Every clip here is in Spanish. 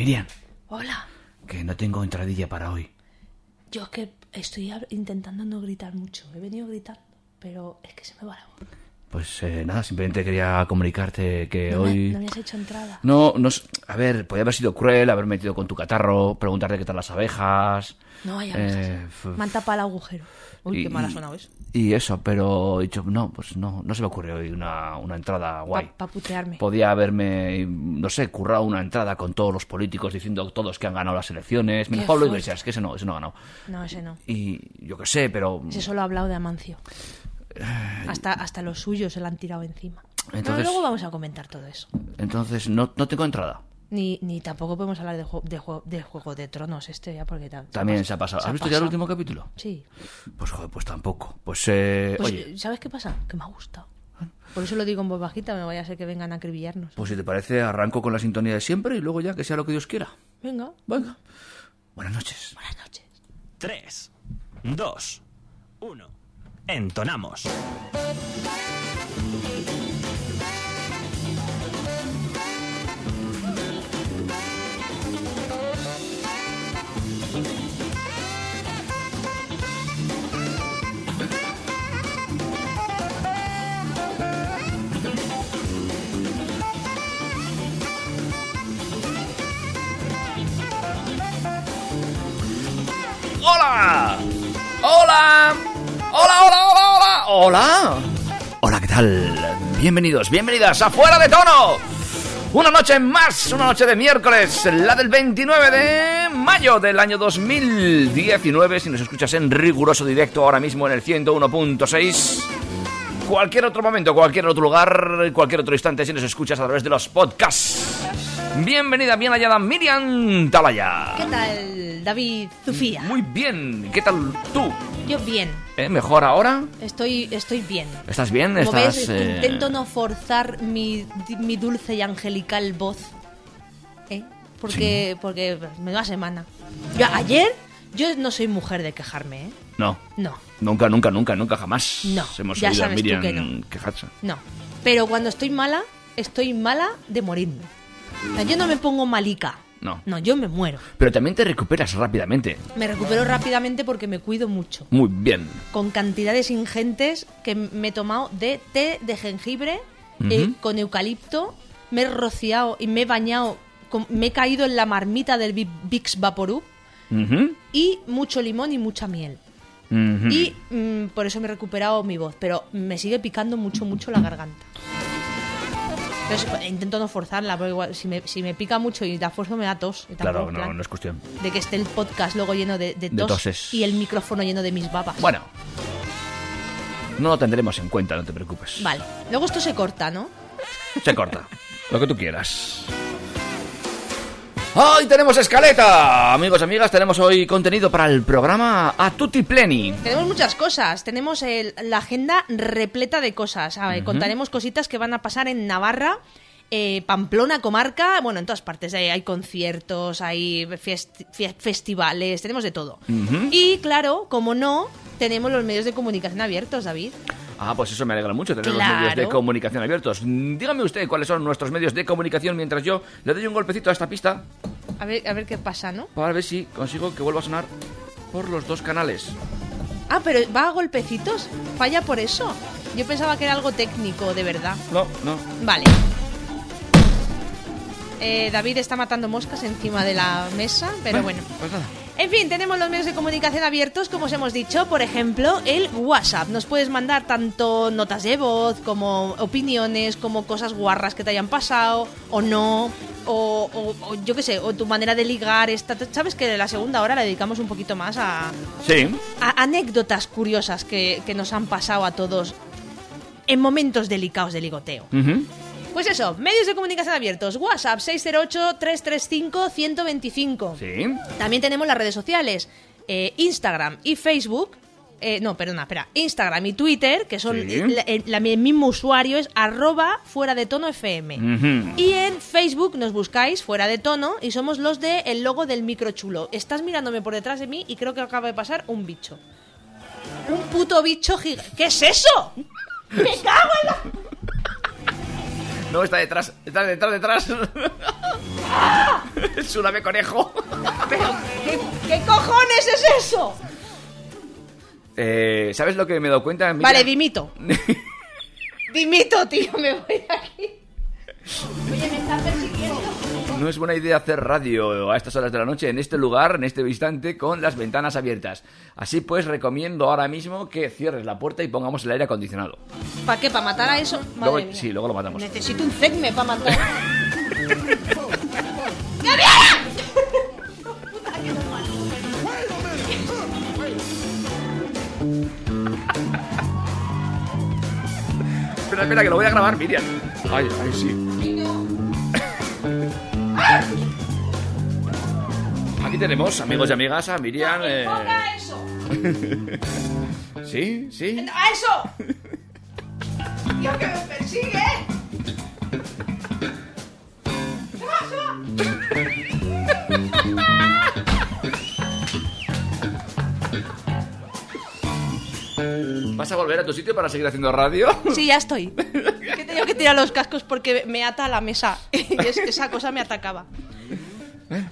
Miriam, Hola. que no tengo entradilla para hoy. Yo es que estoy intentando no gritar mucho. He venido gritando, pero es que se me va la voz. Pues eh, nada, simplemente quería comunicarte que No, me, hoy... no me has hecho entrada. No, no A ver, podía haber sido cruel, haber metido con tu catarro, preguntarte qué tal las abejas. No vaya eh, f- Me han tapado el agujero. Uy, y- qué mal ha sonado eso. Y eso, pero he dicho, no, pues no, no se me ocurre hoy una, una entrada guay. Para putearme. Podía haberme, no sé, currado una entrada con todos los políticos diciendo todos que han ganado las elecciones. Menos Pablo. Iglesias, que ese no, ese no ha ganado. No, ese no. Y yo qué sé, pero... Ese solo ha hablado de Amancio. Hasta, hasta los suyos se la han tirado encima. Entonces- luego vamos a comentar todo eso. Entonces no, no tengo entrada. Ni, ni tampoco podemos hablar de, jue- de, jue- de Juego de Tronos este ya porque ta- También se ha pasado. ¿Has visto ya el último capítulo? Sí. Pues joder, pues tampoco. Pues, eh, Pues, oye, ¿sabes qué pasa? Que me ha gustado. Por eso lo digo en voz bajita, me vaya a ser que vengan a acribillarnos. pues si te parece, arranco con la sintonía de siempre y luego ya que sea lo que Dios quiera. Venga, Venga. Buenas noches. buenas noches. 3, 2, 1. Entonamos. ¡Hola! ¡Hola! ¡Hola, hola, hola, hola! ¡Hola! Hola, ¿qué tal? Bienvenidos, bienvenidas a Fuera de Tono. Una noche más, una noche de miércoles, la del 29 de mayo del año 2019. Si nos escuchas en riguroso directo ahora mismo en el 101.6. Cualquier otro momento, cualquier otro lugar, cualquier otro instante, si nos escuchas a través de los podcasts. Bienvenida, bien hallada Miriam Talaya. ¿Qué tal, David Zufía? Muy bien, ¿qué tal tú? Yo bien, ¿Eh? ¿Mejor ahora? estoy, estoy bien. ¿Estás bien? Como ¿Estás, ves, eh, intento no forzar mi, mi dulce y angelical voz. ¿Eh? Porque, porque me da semana. Yo, ayer, yo no soy mujer de quejarme, ¿eh? No, No, nunca, nunca, nunca, nunca jamás No, hemos ya a tú Miriam que no. quejarse. no. Pero cuando estoy mala, estoy mala de morirme. Yo no me pongo malica. No. No, yo me muero. Pero también te recuperas rápidamente. Me recupero rápidamente porque me cuido mucho. Muy bien. Con cantidades ingentes que me he tomado de té de jengibre eh, Ujú. con eucalipto. Me he rociado y me he bañado. con- me he caído en la marmita del Bi- Vicks Vaporub. Y mucho limón y mucha miel. Y mm, por eso me he recuperado mi voz. Pero me sigue picando mucho, mucho la garganta. Pero es- intento no forzarla, porque igual, si, me, si me pica mucho y la fuerzo me da tos. y tampoco, Claro, no, es cuestión. De que esté el podcast luego lleno de, de De tos toses. y el micrófono lleno de mis babas. Bueno. No lo tendremos en cuenta, no te preocupes. Vale. Luego esto se corta, ¿no? Se corta. Lo que tú quieras. ¡Hoy tenemos escaleta! Amigos, amigas, tenemos hoy contenido para el programa A Tutti Pleni. Tenemos muchas cosas. Tenemos el- la agenda repleta de cosas. A ver, Contaremos cositas que van a pasar en Navarra. eh, Pamplona, comarca, bueno, en todas partes. Hay, hay conciertos, hay fiest- festivales, tenemos de todo. Y claro, como no, tenemos los medios de comunicación abiertos, David. Ah, pues eso me alegra mucho, tener los medios de comunicación abiertos. Dígame usted cuáles son nuestros medios de comunicación mientras yo le doy un golpecito a esta pista A ver, a ver qué pasa, ¿no? para ver si consigo que vuelva a sonar por los dos canales. Ah, pero va a golpecitos. Falla por eso. Yo pensaba que era algo técnico, de verdad. No, no. Vale. Eh, David está matando moscas encima de la mesa, pero bueno. Pues nada. En fin, tenemos los medios de comunicación abiertos, como os hemos dicho. Por ejemplo, el WhatsApp. Nos puedes mandar tanto notas de voz, como opiniones, como cosas guarras que te hayan pasado, o no, o, o- o yo qué sé, o tu manera de ligar. Esta, Sabes que la segunda hora la dedicamos un poquito más a, Sí. a anécdotas curiosas que, que nos han pasado a todos en momentos delicados de ligoteo. Pues eso, medios de comunicación abiertos. WhatsApp 608-335-125. Sí. También tenemos las redes sociales, eh, Instagram y Facebook. eh, no, perdona, espera. Instagram y Twitter, que son Sí. la- el, la- el mismo usuario, es arroba fuera de tono FM. Y en Facebook nos buscáis fuera de tono y somos los de el logo del micro chulo. Estás mirándome por detrás de mí y creo que acaba de pasar un bicho. Un puto bicho gigante. ¿Qué es eso? ¡Me cago en la... No, está detrás, está detrás, detrás. es un ave conejo. Pero, ¿qué, qué cojones es eso? Eh, ¿Sabes lo que me he dado cuenta? Vale, dimito. Dimito, tío, me voy aquí. Oye, me está persiguiendo. No es buena idea hacer radio a estas horas de la noche en este lugar, en este instante, con las ventanas abiertas. Así pues, recomiendo ahora mismo que cierres la puerta y pongamos el aire acondicionado. ¿Para qué? ¿Para matar a eso? Madre Luego- mía. sí, luego lo matamos. Necesito un cegme para matar. Espera, espera, que lo voy a grabar, Miriam. Ay, ay, sí. Aquí tenemos, amigos y amigas, a Miriam. eh, ¡Ponga eso! Sí, sí. ¡A eso! ¡Tío, que me persigue! ¿Vas a volver a tu sitio para seguir haciendo radio? Sí, ya estoy. Que he tenido que tirar los cascos porque me ata a la mesa. Y es- esa cosa me atacaba.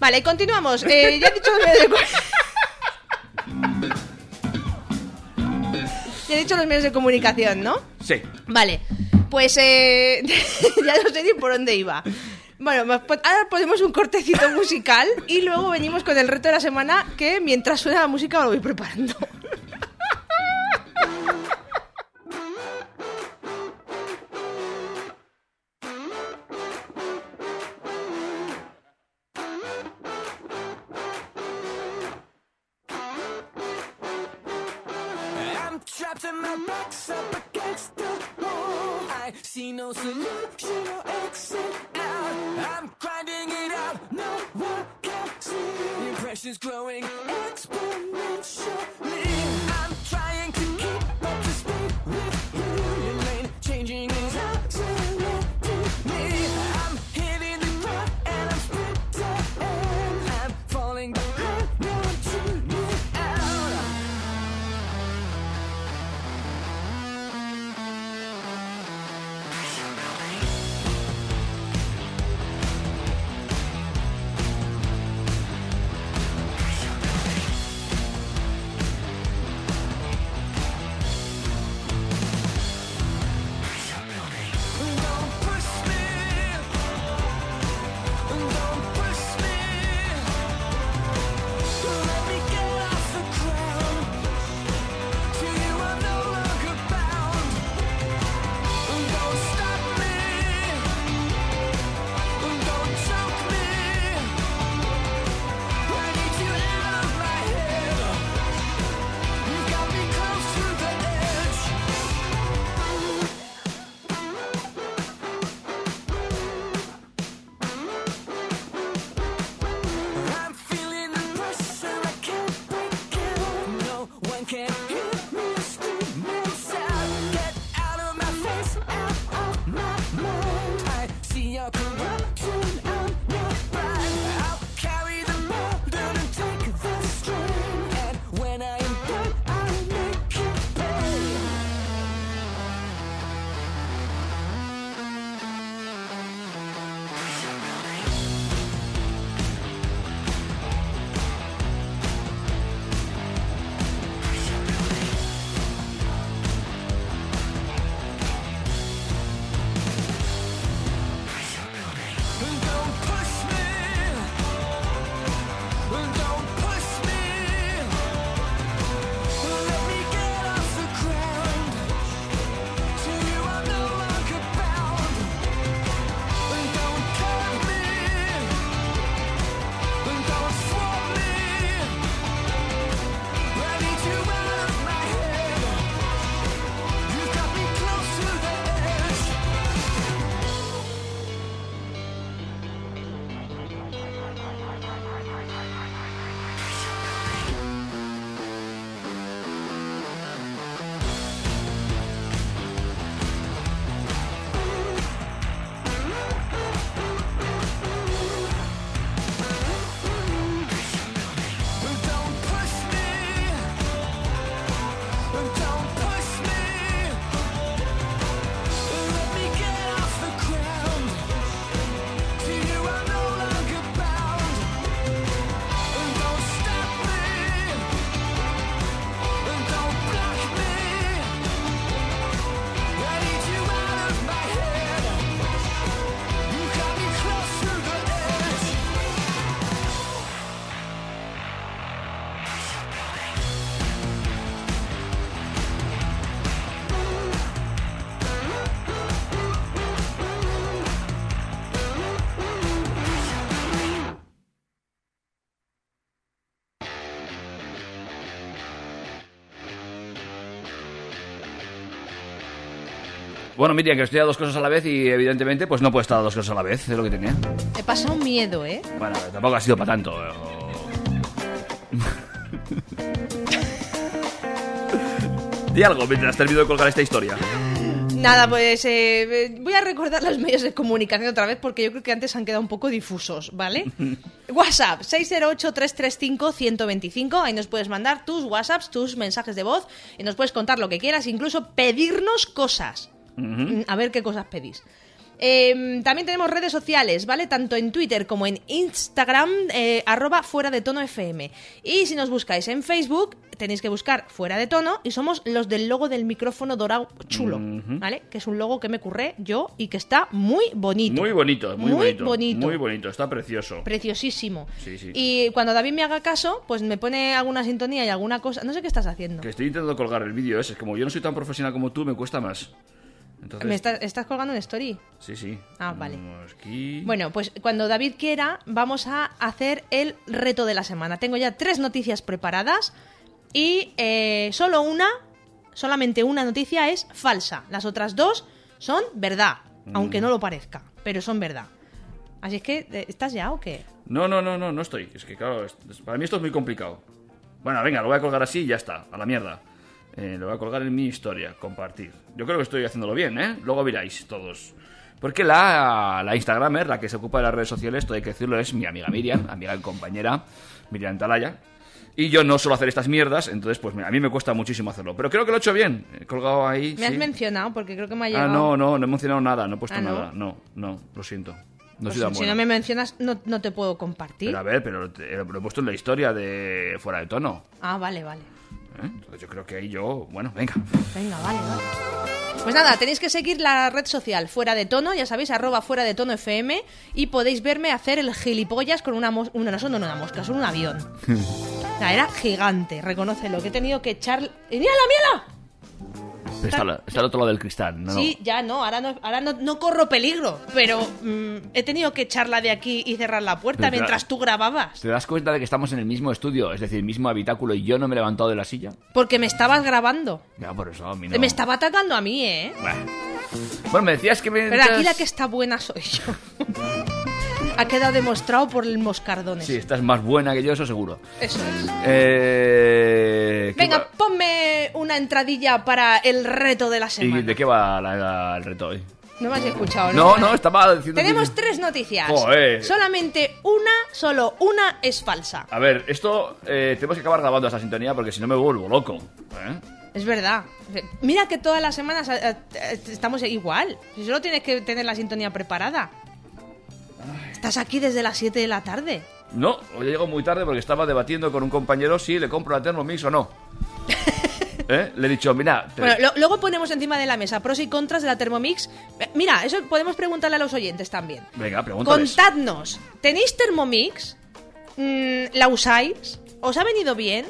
Vale, continuamos. Eh, ya he dicho los medios de Ya he dicho los medios de comunicación, ¿no? Sí. Vale, pues eh, ya no sé ni por dónde iba. Bueno, pues pues ahora ponemos un cortecito musical y luego venimos con el reto de la semana que mientras suena la música lo voy preparando. をする Bueno, Miriam, que estoy a dos cosas a la vez y evidentemente pues no puedo estar a dos cosas a la vez, es lo que tenía. He pasado miedo, ¿eh? Bueno, tampoco ha sido para tanto. eh, Di algo mientras termino de colgar esta historia. Nada, pues eh, voy a recordar los medios de comunicación otra vez porque yo creo que antes han quedado un poco difusos, ¿vale? WhatsApp 608-335-125, ahí nos puedes mandar tus WhatsApps, tus mensajes de voz y nos puedes contar lo que quieras, incluso pedirnos cosas. Mm, A ver qué cosas pedís. Eh, también tenemos redes sociales, ¿vale? Tanto en Twitter como en Instagram, eh, arroba fuera de tono FM. Y si nos buscáis en Facebook, tenéis que buscar fuera de tono y somos los del logo del micrófono dorado chulo, ¿vale? Que es un logo que me curré yo y que está muy bonito. Muy bonito, muy, Muy bonito. bonito. Muy bonito, está precioso. Preciosísimo. Sí, sí. Y cuando David me haga caso, pues me pone alguna sintonía y alguna cosa. No sé qué estás haciendo. Que estoy intentando colgar el vídeo ese. Como yo no soy tan profesional como tú, me cuesta más. Entonces, ¿Me estás, estás colgando un story? Sí, sí. Ah, vale. Aquí. Bueno, pues cuando David quiera, vamos a hacer el reto de la semana. Tengo ya tres noticias preparadas y eh, solo una, solamente una noticia es falsa. Las otras dos son verdad, aunque no lo parezca, pero son verdad. Así es que, eh, ¿estás ya o qué? No, no, no, no, no estoy. Es que, claro, es- para mí esto es muy complicado. Bueno, venga, lo voy a colgar así y ya está, a la mierda. Eh, lo voy a colgar en mi historia, compartir. Yo creo que estoy haciéndolo bien, ¿eh? Luego miráis todos. Porque la, la Instagramer, la que se ocupa de las redes sociales, esto hay que decirlo, es mi amiga Miriam, amiga y compañera, Miriam Talaya. Y yo no suelo hacer estas mierdas, entonces pues a mí me cuesta muchísimo hacerlo. Pero creo que lo he hecho bien. He colgado ahí. Me has sí. mencionado porque creo que me ha Ah, llegado. no, no, no he mencionado nada, no he puesto Ah, ¿no? nada. No, no, lo siento. No Pues soy tan si no me mencionas, no, no te puedo compartir. Pero a ver, pero te- lo he puesto en la historia de Fuera de Tono. Ah, vale, vale. Entonces yo creo que ahí yo, bueno, venga. Venga, vale, vale. Pues nada, tenéis que seguir la red social fuera de tono, ya sabéis, arroba fuera de tono FM, y podéis verme hacer el gilipollas con una mosca. No, son no una mosca, son un avión. Era gigante, reconócelo, que he tenido que echar. ¡Y ¡Mírala, mírala! Está, al- está al otro lado del cristal, ¿no? Sí, ya no, ahora no, ahora no, no corro peligro, pero mm, he tenido que echarla de aquí y cerrar la puerta Pero, mientras tú grababas. ¿Te das cuenta de que estamos en el mismo estudio? Es decir, el mismo habitáculo y yo no me he levantado de la silla. Porque me estabas grabando. Ya, por eso a mí no. Me estaba atacando a mí, ¿eh? Bueno. Bueno, me decías que me... Pero aquí la que está buena soy yo. ha quedado demostrado por el moscardones. Sí, estás más buena que yo, eso seguro. Eso es. Eh... ¿qué Venga, va- ponme una entradilla para el reto de la ¿Y semana. de qué va la- la- el reto hoy? No me has escuchado, No, no, estaba diciendo... Tenemos que- tres noticias. Joder. Solamente una, solo una es falsa. A ver, esto... eh, tenemos que acabar grabando esta sintonía porque si no me vuelvo loco. ¿eh? Es verdad. Mira que todas las semanas eh, estamos igual. Si solo tienes que tener la sintonía preparada. Estás aquí desde las 7 de la tarde. No, hoy he llegado muy tarde porque estaba debatiendo con un compañero si le compro la Thermomix o no. ¿Eh? Le he dicho, mira, te- Bueno, lo- luego ponemos encima de la mesa pros y contras de la Thermomix. Eh, Mira, eso podemos preguntarle a los oyentes también. venga, pregúntales. Contadnos, ¿tenéis Thermomix? Mm, ¿La usáis? ¿Os ha venido bien?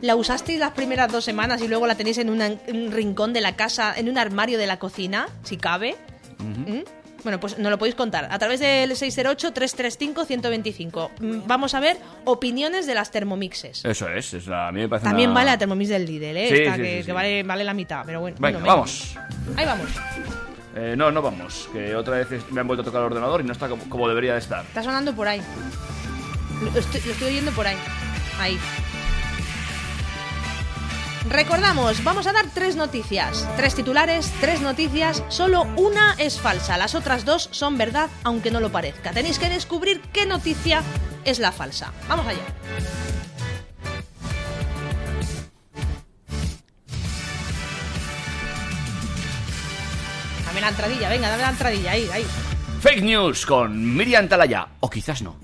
¿La usasteis las primeras dos semanas y luego la tenéis en, una- en un rincón de la casa, en un armario de la cocina, si cabe? ¿Mm? Bueno, pues nos lo podéis contar a través del 608-335-125. Mm, Vamos a ver opiniones de las Thermomixes. Eso es, es la- a mí me parece También una- vale la Thermomix del Lidl, ¿eh? Sí, Esta sí, que, sí, que sí. vale, vale la mitad, pero bueno. Venga, bueno, vamos. Ahí vamos. Eh, no, no vamos, que otra vez me han vuelto a tocar el ordenador y no está como, como debería de estar. Está sonando por ahí. Lo estoy, lo estoy oyendo por ahí. Ahí. Recordamos, vamos a dar tres noticias. Tres titulares, tres noticias. Solo una es falsa. Las otras dos son verdad, aunque no lo parezca. Tenéis que descubrir qué noticia es la falsa. Vamos allá. Dame la entradilla, venga, dame la entradilla, ahí, ahí. Fake news con Miriam Talaya, o quizás no.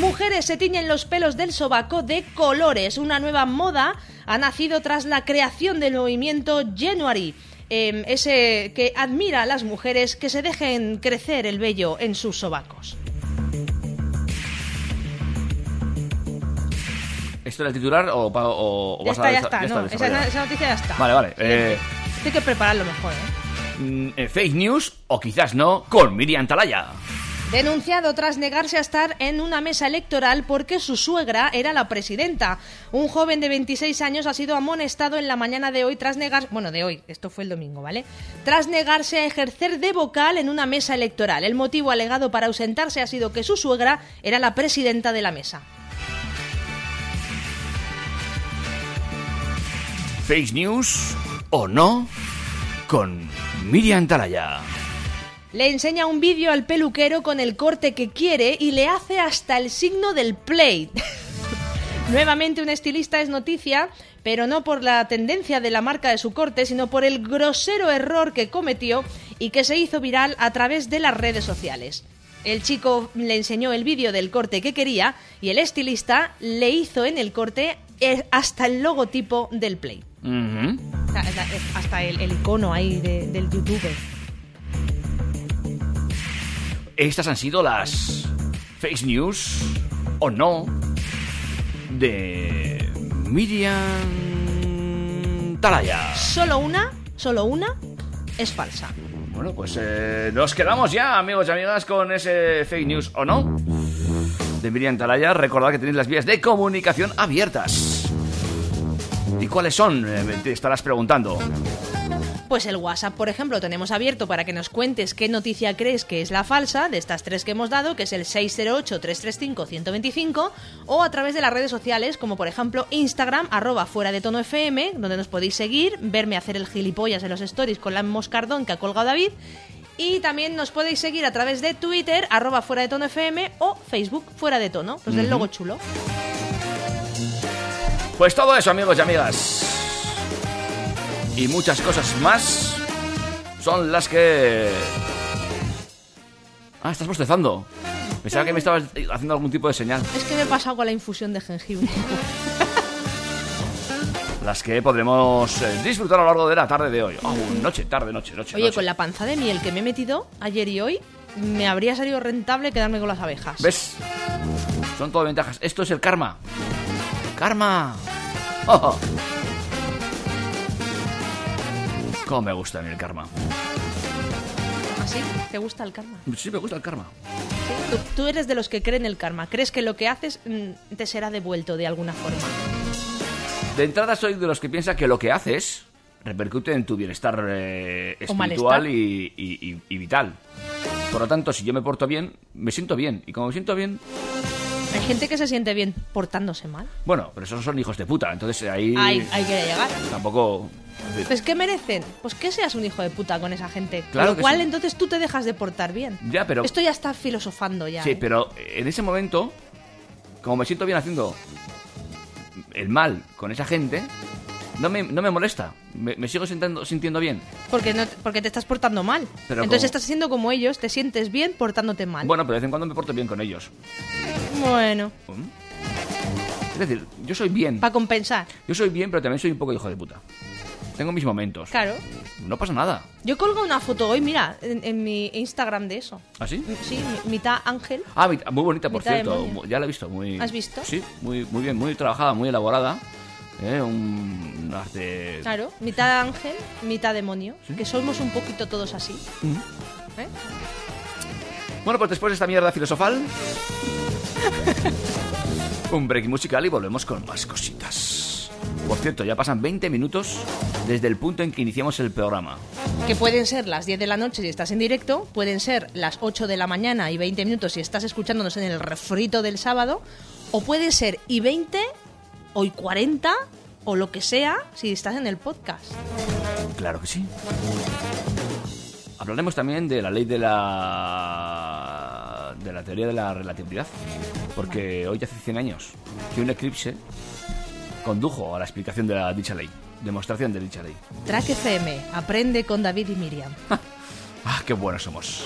Mujeres se tiñen los pelos del sobaco de colores. Una nueva moda ha nacido tras la creación del movimiento January. eh, ese que admira a las mujeres que se dejen crecer el vello en sus sobacos. ¿Esto era el titular o, o- o Ya vas está, a ya está, no, esa, desarrollado? esa noticia ya está. Vale, vale. Eh, hay que prepararlo mejor, ¿eh? mm, eh, fake news, o quizás no, con Miriam Talaya. Denunciado tras negarse a estar en una mesa electoral porque su suegra era la presidenta. Un joven de 26 años ha sido amonestado en la mañana de hoy tras negar, bueno, de hoy, esto fue el domingo, ¿vale? Tras negarse a ejercer de vocal en una mesa electoral. El motivo alegado para ausentarse ha sido que su suegra era la presidenta de la mesa. Fake news o no con Miriam Talaya. Le enseña un vídeo al peluquero con el corte que quiere y le hace hasta el signo del play. Nuevamente un estilista es noticia, pero no por la tendencia de la marca de su corte, sino por el grosero error que cometió y que se hizo viral a través de las redes sociales. El chico le enseñó el vídeo del corte que quería y el estilista le hizo en el corte eh, hasta el logotipo del Play. Hasta el, el icono ahí de- del youtuber. Estas han sido las fake news o no de Miriam Talaya. Solo una, solo una es falsa. Bueno, pues eh, nos quedamos ya, amigos y amigas, con ese fake news o no de Miriam Talaya. Recordad que tenéis las vías de comunicación abiertas. ¿Y cuáles son? Eh, Te estarás preguntando. Pues el WhatsApp, por ejemplo, tenemos abierto para que nos cuentes qué noticia crees que es la falsa de estas tres que hemos dado, que es el 608-335-125, o a través de las redes sociales, como por ejemplo Instagram, arroba fuera de tono FM, donde nos podéis seguir, verme hacer el gilipollas en los stories con la moscardón que ha colgado David. Y también nos podéis seguir a través de Twitter, arroba fuera de tono FM, o Facebook, fuera de tono, los del logo chulo. Pues todo eso, amigos y amigas. Y muchas cosas más son las que... Ah, estás bostezando. Pensaba que me estabas haciendo algún tipo de señal. Es que me he pasado con la infusión de jengibre. Las que podremos eh, disfrutar a lo largo de la tarde de hoy. Oh, noche, tarde, noche, noche. Oye, noche. con la panza de miel que me he metido ayer y hoy, me habría salido rentable quedarme con las abejas. ¿Ves? Son todo ventajas. Esto es el karma. ¡Karma! Oh, oh. Cómo me gusta a mí el karma. ¿Así? ¿Te gusta el karma? Sí, me gusta el karma. Sí. Tú, tú eres de los que creen el karma. ¿Crees que lo que haces mm, te será devuelto de alguna forma? De entrada soy de los que piensa que lo que haces repercute en tu bienestar eh, espiritual malestar. y, y- y- y vital. Por lo tanto, si yo me porto bien, me siento bien. Y como me siento bien, Hay gente que se siente bien portándose mal. bueno, pero esos son hijos de puta. Entonces ahí Ahí, ahí quiere llegar. tampoco... Pues ¿qué merecen? Pues que seas un hijo de puta con esa gente. Claro Con que lo cual sí. entonces tú te dejas de portar bien. Ya, pero- Esto ya está filosofando ya. Sí, ¿eh? pero en ese momento, como me siento bien haciendo el mal con esa gente, no me, no me molesta. Me, me sigo sintiendo, sintiendo bien. Porque, no, porque te estás portando mal. Pero entonces como- estás siendo como ellos, te sientes bien portándote mal. Bueno, pero de vez en cuando me porto bien con ellos. Bueno, ¿Mm? Es decir, yo soy bien. para compensar. Yo soy bien, pero también soy un poco hijo de puta. Tengo mis momentos. Claro. No pasa nada. Yo colgo una foto hoy, mira, en, en mi Instagram de eso. ¿Así? Sí, mi- mitad ángel. Ah, muy bonita, por Mitad cierto. demonio. Mu- Ya la he visto. Muy... ¿Has visto? Sí, muy, muy bien, muy trabajada, muy elaborada. ¿Eh? Un un arte... Claro, mitad ángel, mitad demonio. Que somos un poquito todos así. Mm. ¿eh? Bueno, pues después de esta mierda filosofal... un break musical y volvemos con más cositas. Por cierto, ya pasan 20 minutos desde el punto en que iniciamos el programa. Que pueden ser las 10 de la noche si estás en directo, pueden ser las 8 de la mañana y 20 minutos si estás escuchándonos en el refrito del sábado, o puede ser y 20 o y 40 o lo que sea si estás en el podcast. Claro que sí. Hablaremos también de la ley de la de la teoría de la relatividad, porque hoy hace 100 años que un eclipse condujo a la explicación de la dicha ley, demostración de dicha ley. Track FM, aprende con David y Miriam. Ah, qué buenos somos.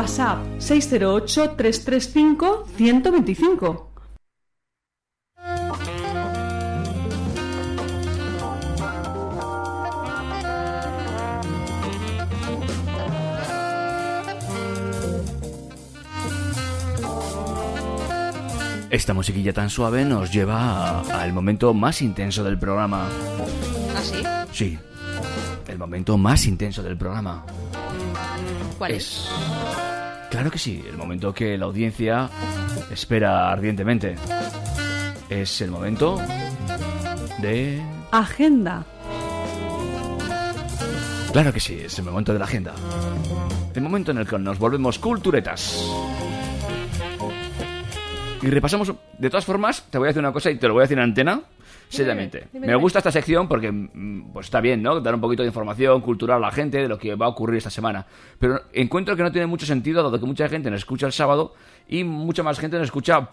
WhatsApp 608-335-125. Esta musiquilla tan suave nos lleva al momento más intenso del programa. ¿Ah, sí? Sí, el momento más intenso del programa. ¿Cuál es? Es. Claro que sí, el momento que la audiencia espera ardientemente. Es el momento de. Agenda. Claro que sí, es el momento de la agenda. El momento en el que nos volvemos culturetas. Y repasamos. De todas formas, te voy a decir una cosa y te lo voy a decir en antena. Seriamente. dime, Me gusta esta sección porque mm, pues está bien, ¿no? Dar un poquito de información cultural a la gente de lo que va a ocurrir esta semana. Pero encuentro que no tiene mucho sentido, dado que mucha gente nos escucha el sábado y mucha más gente nos escucha.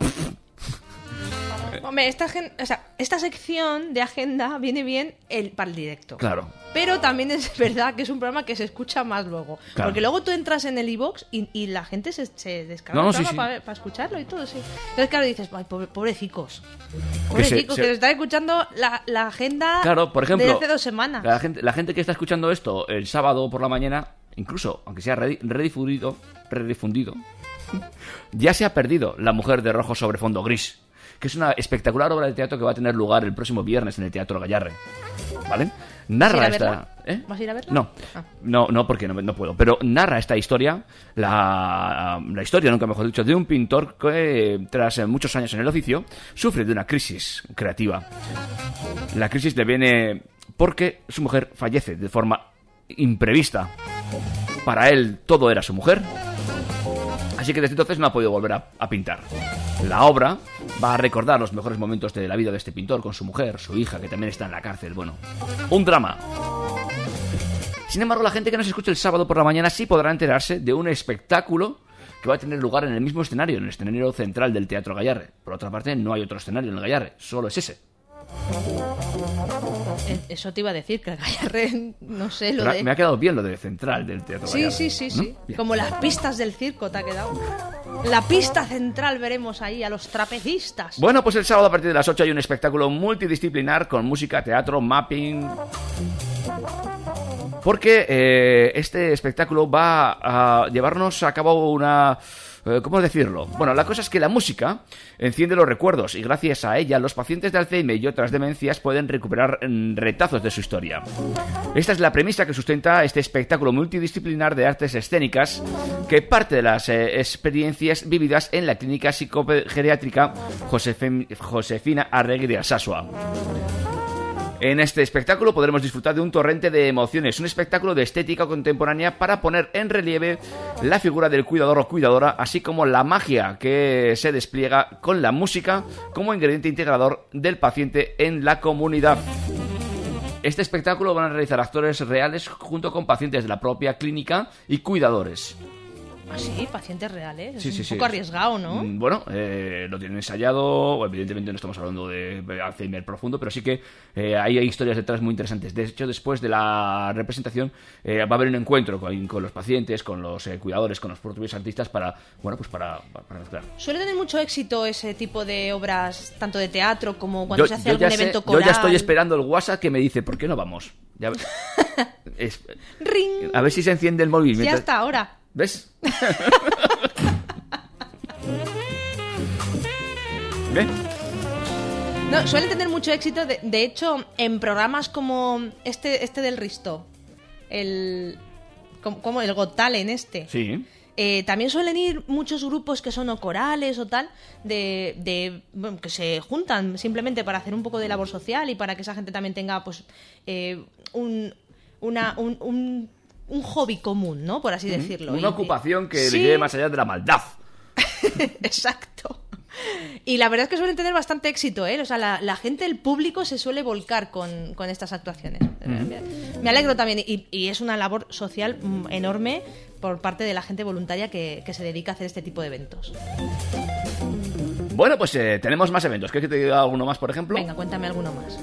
Hombre, esta, o sea, esta sección de agenda viene bien el, para el directo. Claro. Pero también es verdad que es un programa que se escucha más luego. Claro. Porque luego tú entras en el iBox y, y la gente se, se descarga No, no, el sí, programa sí. para escucharlo y todo, sí. Entonces, claro, dices, ay, pobre, pobrecicos. Pobrecicos, que, se- se están escuchando la, la agenda Claro, por ejemplo, de hace dos semanas. La gente, la gente que está escuchando esto el sábado por la mañana, incluso aunque sea redi- redifundido, redifundido, ya se ha perdido La mujer de rojo sobre fondo gris, que es una espectacular obra de teatro que va a tener lugar el próximo viernes en el Teatro Gallarre. ¿Vale? Narra ¿Vas a ir a esta. ¿eh? ¿Vas a ir a verla? No, Ah. no, no, porque no, no puedo. Pero narra esta historia, la, la historia, nunca mejor dicho, de un pintor que, tras muchos años en el oficio, sufre de una crisis creativa. La crisis le viene porque su mujer fallece de forma imprevista. Para él todo era su mujer. Así que desde entonces no ha podido volver a, pintar. La obra va a recordar los mejores momentos de la vida de este pintor con su mujer, su hija, que también está en la cárcel. Bueno, un drama. Sin embargo, la gente que nos escucha el sábado por la mañana sí podrá enterarse de un espectáculo que va a tener lugar en el mismo escenario, en el escenario central del Teatro Gallarre. Por otra parte, no hay otro escenario en el Gallarre, solo es ese. Eh, Eso te iba a decir, que no sé, lo de... Me ha quedado bien lo de central del Teatro Sí, Gallarre. sí, sí, ¿no? sí. Bien. Como las pistas del circo te ha quedado. La pista central veremos ahí a los trapecistas. Bueno, pues el sábado a partir de las 8 hay un espectáculo multidisciplinar con música, teatro, mapping. Porque eh, este espectáculo va a llevarnos a cabo una... eh, ¿Cómo decirlo? Bueno, la cosa es que la música enciende los recuerdos y gracias a ella los pacientes de Alzheimer y otras demencias pueden recuperar mm, retazos de su historia. Esta es la premisa que sustenta este espectáculo multidisciplinar de artes escénicas que parte de las eh, experiencias vividas en la clínica psicogeriátrica Josefina Arregui de Alsasua. En este espectáculo podremos disfrutar de un torrente de emociones, un espectáculo de estética contemporánea para poner en relieve la figura del cuidador o cuidadora, así como la magia que se despliega con la música como ingrediente integrador del paciente en la comunidad. Este espectáculo van a realizar actores reales junto con pacientes de la propia clínica y cuidadores. Ah, sí, pacientes reales. Es Sí, un sí, poco arriesgado, ¿no? Mm, Bueno, eh, lo tienen ensayado. Evidentemente no estamos hablando de Alzheimer profundo, pero sí que eh, hay historias detrás muy interesantes. De hecho, después de la representación eh, va a haber un encuentro con, con los pacientes, con los eh, cuidadores, con los propios artistas para, bueno, pues para, para mezclar. Suele tener mucho éxito ese tipo de obras, tanto de teatro como cuando se hace algún ya sé- evento yo ya estoy esperando el WhatsApp que me dice, ¿por qué no vamos? Ya- es- ¡Ring! a ver si se enciende el móvil. Ya mientras- hasta ahora. ¿Ves? ¿Ves? No, suele tener mucho éxito. De, de hecho, en programas como este, este del Risto, el. Como, como el Got Talent este. Sí. Eh, también suelen ir muchos grupos que son o corales o tal, de, de- bueno, que se juntan simplemente para hacer un poco de labor social y para que esa gente también tenga pues eh, un, una, un, un, un hobby común, ¿no? Por así decirlo. Una Y- ocupación que Sí, le lleve más allá de la maldad. Exacto. Y la verdad es que suelen tener bastante éxito, ¿eh? O sea, la, la gente, el público se suele volcar con, con estas actuaciones. Me, me alegro también. Y, y es una labor social enorme por parte de la gente voluntaria que, que se dedica a hacer este tipo de eventos. Bueno, pues eh, tenemos más eventos. ¿Quieres que te diga alguno más, por ejemplo? Venga, cuéntame alguno más.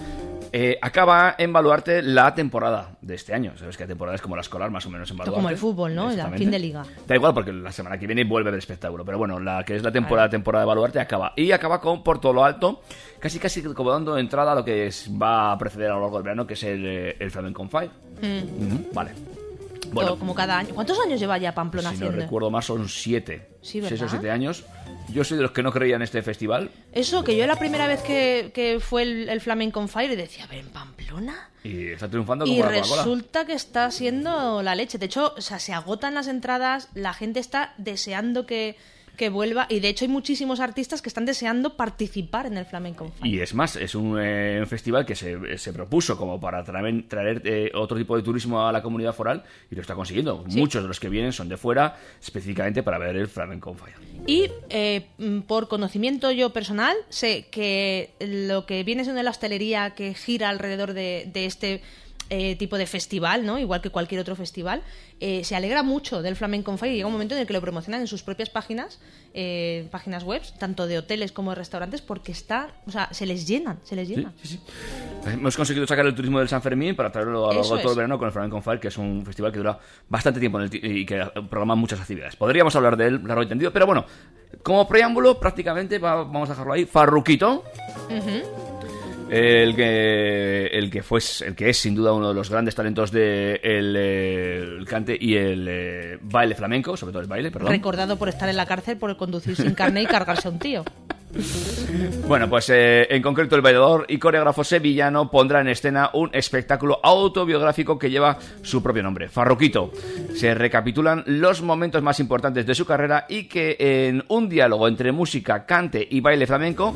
Eh, acaba en Baluarte la temporada de este año. Sabes que la temporada es como la escolar, más o menos en Baluarte. como el fútbol, ¿no? El Exactamente. fin de liga. Da igual, porque la semana que viene vuelve el espectáculo. Pero bueno, la que es la temporada, temporada de Baluarte acaba. Y acaba con por todo lo alto, casi casi como dando entrada a lo que es- va a preceder a lo largo del verano, que es el, eh, el Flamenco. Ujú, Vale. Bueno, Todo como cada año. ¿Cuántos años lleva ya Pamplona si no haciendo? recuerdo más, son siete. Sí, Seis o ¿verdad? siete años. Yo soy de los que no creía en este festival. Eso, que yo la primera vez que, que fue el, el Flamenco on Fire y decía, ver, ¿en Pamplona? Y está triunfando como Y la resulta que está siendo la leche. De hecho, o sea, se agotan las entradas, la gente está deseando que, que vuelva y de hecho hay muchísimos artistas que están deseando participar en el Flamenco Fire. Y es más, es un, eh, festival que se, se propuso como para traer, traer, eh, otro tipo de turismo a la comunidad foral y lo está consiguiendo. Sí. Muchos de los que vienen son de fuera, específicamente para ver el Flamenco Fire. Y eh, mm, por conocimiento yo personal, sé que lo que viene siendo la hostelería que gira alrededor de, de este eh, tipo de festival, ¿no? igual que cualquier otro festival, eh, se alegra mucho del Flamenco on Fire y llega un momento en el que lo promocionan en sus propias páginas, eh, páginas web, tanto de hoteles como de restaurantes, porque está, o sea, se les llenan, se les Sí, llenan. sí, sí. Hemos conseguido sacar el turismo del San Fermín para traerlo a lo largo de todo el verano con el Flamenco on Fire, que es un festival que dura bastante tiempo en el y que programa muchas actividades. Podríamos hablar de él largo y tendido, pero bueno, como preámbulo, prácticamente va- vamos a dejarlo ahí. Farruquito. El que, el que fue el que es sin duda uno de los grandes talentos de el, eh, el cante y el eh, baile flamenco, sobre todo el baile, perdón. Recordado por estar en la cárcel por conducir sin carne y cargarse a un tío. Bueno, pues eh, en concreto el bailador y coreógrafo sevillano pondrá en escena un espectáculo autobiográfico que lleva su propio nombre, Farruquito. Se recapitulan los momentos más importantes de su carrera y que en un diálogo entre música, cante y baile flamenco,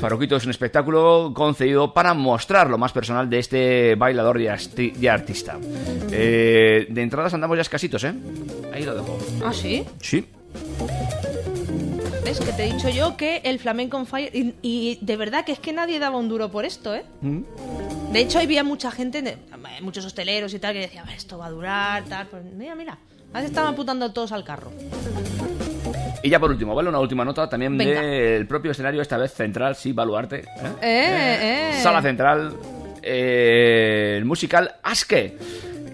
Farruquito es un espectáculo concebido para mostrar lo más personal de este bailador y artista. Eh, de entradas andamos ya escasitos, ¿eh? Ahí lo dejo. ¿Ah, sí? Sí. ¿Ves? Que te he dicho yo que el Flamenco on Fire. Y, y de verdad que es que nadie daba un duro por esto, ¿eh? De hecho, había mucha gente, de- muchos hosteleros y tal, que decía, "A ver, esto va a durar, tal. Pues mira, mira. Ahora se estaban apuntando todos al carro. Y ya por último, ¿vale? Una última nota también Venga. del propio escenario, esta vez central, sí, Baluarte. ¿eh? ¡Eh, eh! Sala central, eh, el musical Aske.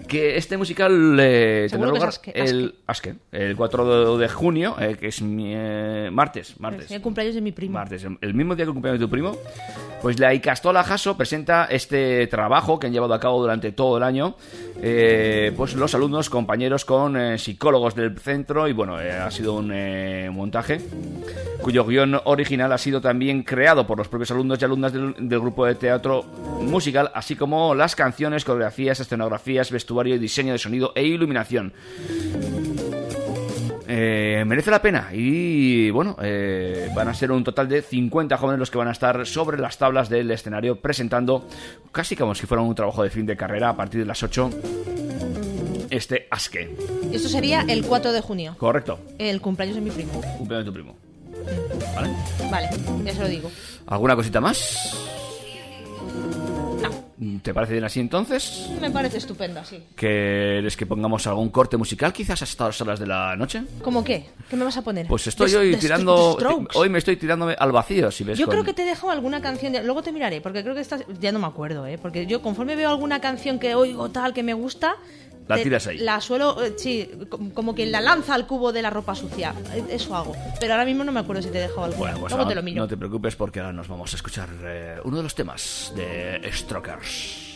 Que este musical eh, tendrá lugar Aske, el Aske, el 4 de, de junio, eh, que es mi, eh, martes, martes. Es el cumpleaños de mi primo. Martes, el- el mismo día que el cumpleaños de tu primo, pues la Icastola Jaso presenta este trabajo que han llevado a cabo durante todo el año, eh, pues los alumnos, compañeros con eh, psicólogos del centro y bueno, eh, ha sido un montaje cuyo guion original ha sido también creado por los propios alumnos y alumnas del, del grupo de teatro musical, así como las canciones, coreografías, escenografías, vestuario y diseño de sonido e iluminación. Eh, merece la pena y bueno, eh, van a ser un total de 50 jóvenes los que van a estar sobre las tablas del escenario presentando casi como si fuera un trabajo de fin de carrera a partir de las 8 este Aske. Esto sería el 4 de junio, Correcto, el cumpleaños de mi primo. cumpleaños de tu primo. ¿Vale? Vale, ya se lo digo. ¿Alguna cosita más? ¿Te parece bien así entonces? me parece estupendo así. ¿Quieres que pongamos algún corte musical quizás a estas horas de la noche? ¿Cómo qué? ¿Qué me vas a poner? Pues estoy The- hoy The- tirando... The. Hoy me estoy tirándome al vacío, si ves. Yo con- creo que te he dejado alguna canción. de- Luego te miraré, porque creo que estás. Ya no me acuerdo, ¿eh? Porque yo, conforme veo alguna canción que oigo tal que me gusta. La tiras ahí. La suelo. eh, sí, co- como que la lanza al cubo de la ropa sucia. Eh, Eso hago. Pero ahora mismo no me acuerdo si te he dejado alguna. Bueno, pues Luego no, te lo miro. no te preocupes porque ahora nos vamos a escuchar eh, uno de los temas de Strokers.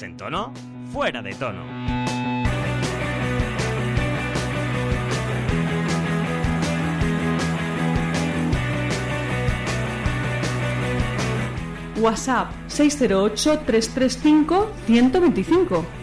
¿Que desentono? Fuera de tono. WhatsApp 608-335-125.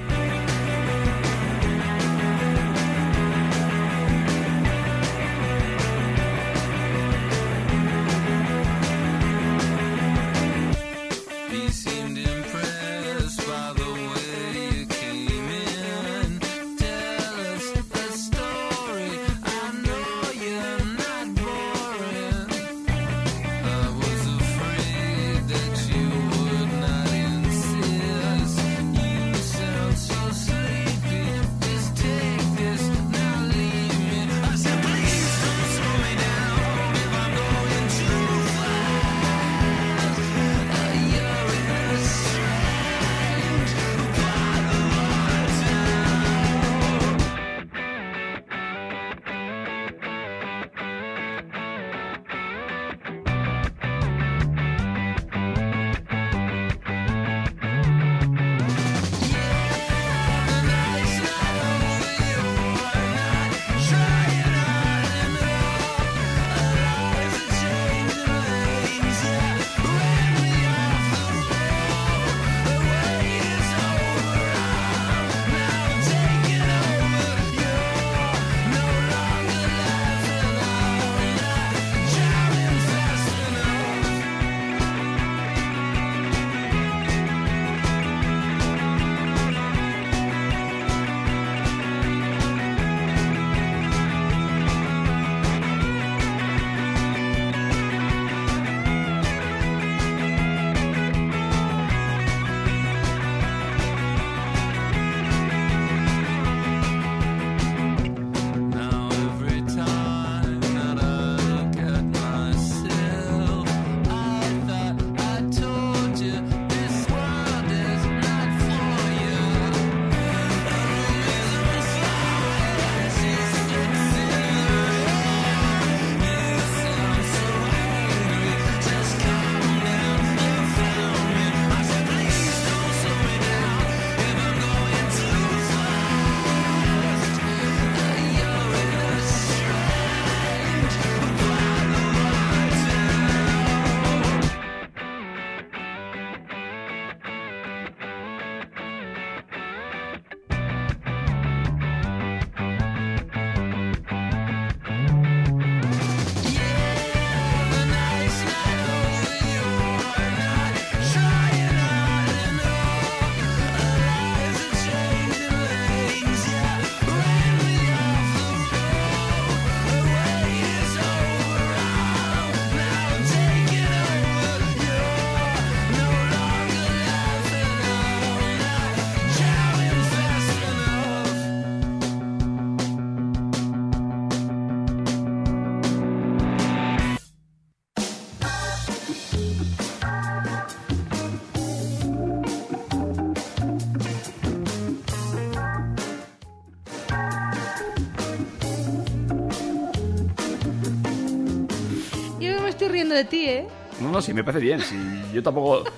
De ti, ¿eh? No, no, sí, me parece bien. Sí, yo tampoco.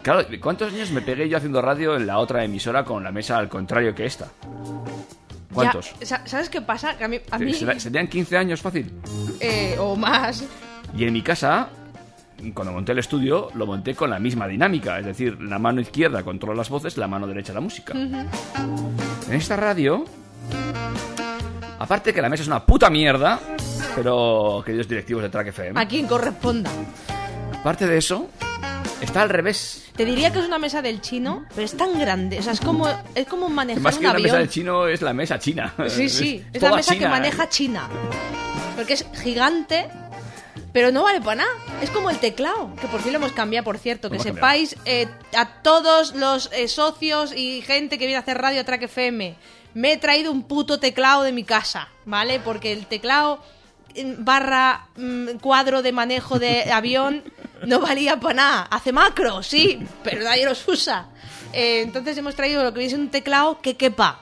Claro, ¿cuántos años me pegué yo haciendo radio en la otra emisora con la mesa al contrario que esta? ¿Cuántos? Ya, sa- ¿Sabes qué pasa? Que a mí, a mí ¿Será- ¿Serían 15 años fácil? eh, o más. Y en mi casa, cuando monté el estudio, lo monté con la misma dinámica. Es decir, la mano izquierda controla las voces, la mano derecha la música. En esta radio, aparte que la mesa es una puta mierda, pero queridos directivos de Track FM, A quien corresponda. aparte de eso, está al revés. Te diría que es una mesa del chino, pero es tan grande. O sea, es como, es como manejar Más un que una avión. mesa del chino es la mesa china. Sí, sí. Es la mesa que china. ¿eh? maneja China. Porque es gigante, pero no vale para nada. Es como el teclado, que por fin lo hemos cambiado, por cierto. Que hemos sepáis, eh, a todos los eh, socios y gente que viene a hacer radio Track FM, me he traído un puto teclado de mi casa, ¿vale? Porque el teclado barra mm, cuadro de manejo de avión no valía para nada. Hace macro, sí, pero nadie los usa. Eh, entonces hemos traído lo que viene un teclado que quepa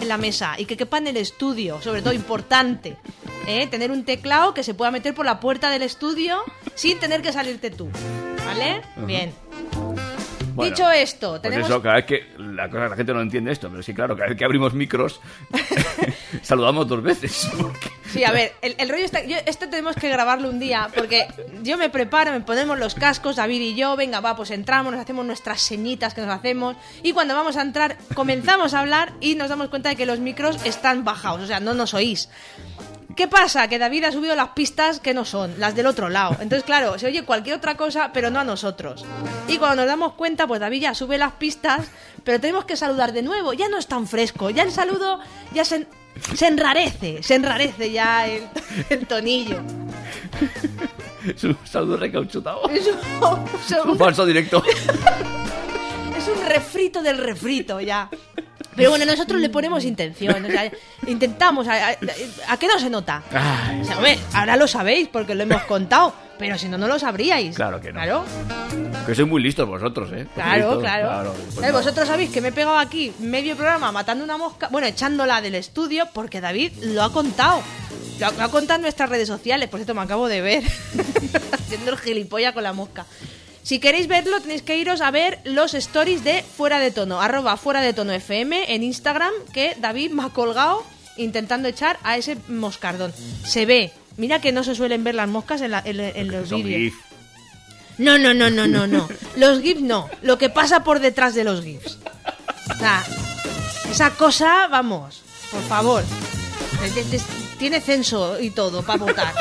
en la mesa y que quepa en el estudio, sobre todo importante. ¿eh? Tener un teclado que se pueda meter por la puerta del estudio sin tener que salirte tú. ¿Vale? Bien. Bueno, Dicho esto, Pues tenemos... eso, cada vez que la, cosa, la gente no entiende esto, pero sí, claro, cada vez que abrimos micros, saludamos dos veces. porque- Sí, a ver, el, el rollo está... yo- esto tenemos que grabarlo un día, porque yo me preparo, me ponemos los cascos, David y yo, venga, va, pues entramos, nos hacemos nuestras señitas que nos hacemos, y cuando vamos a entrar, comenzamos a hablar y nos damos cuenta de que los micros están bajados, o sea, no nos oís. ¿Qué pasa? Que David ha subido las pistas que no son, las del otro lado. Entonces, claro, se oye cualquier otra cosa, pero no a nosotros. Y cuando nos damos cuenta, pues David ya sube las pistas, pero tenemos que saludar de nuevo. Ya no es tan fresco, ya el saludo ya se, se enrarece, se enrarece ya el, el tonillo. Es un saludo recauchutado. Es un, es un- Un falso directo. es un refrito del refrito ya. Pero bueno, nosotros le ponemos intención, o sea, intentamos, a, a- ¿a qué no se nota? Ay, O sea, hombre, ahora lo sabéis porque lo hemos contado, pero si no, no lo sabríais. Claro que no. Claro, que sois muy listos vosotros, ¿eh? claro, Listos, claro. pues Eh, no. Vosotros sabéis que me he pegado aquí medio programa matando una mosca, bueno, echándola del estudio porque David lo ha contado. Lo ha, lo ha contado en nuestras redes sociales, por cierto, me acabo de ver haciendo el gilipollas con la mosca. Si queréis verlo, tenéis que iros a ver los stories de Fuera de Tono, arroba Fuera de Tono FM en Instagram, que David me ha colgado intentando echar a ese moscardón. Se ve, mira que no se suelen ver las moscas en, la- en- en los vídeos. No, no, no, no, no, no. Los GIFs no. Lo que pasa por detrás de los GIFs. O sea, esa cosa, vamos, por favor. Tiene censo y todo para votar.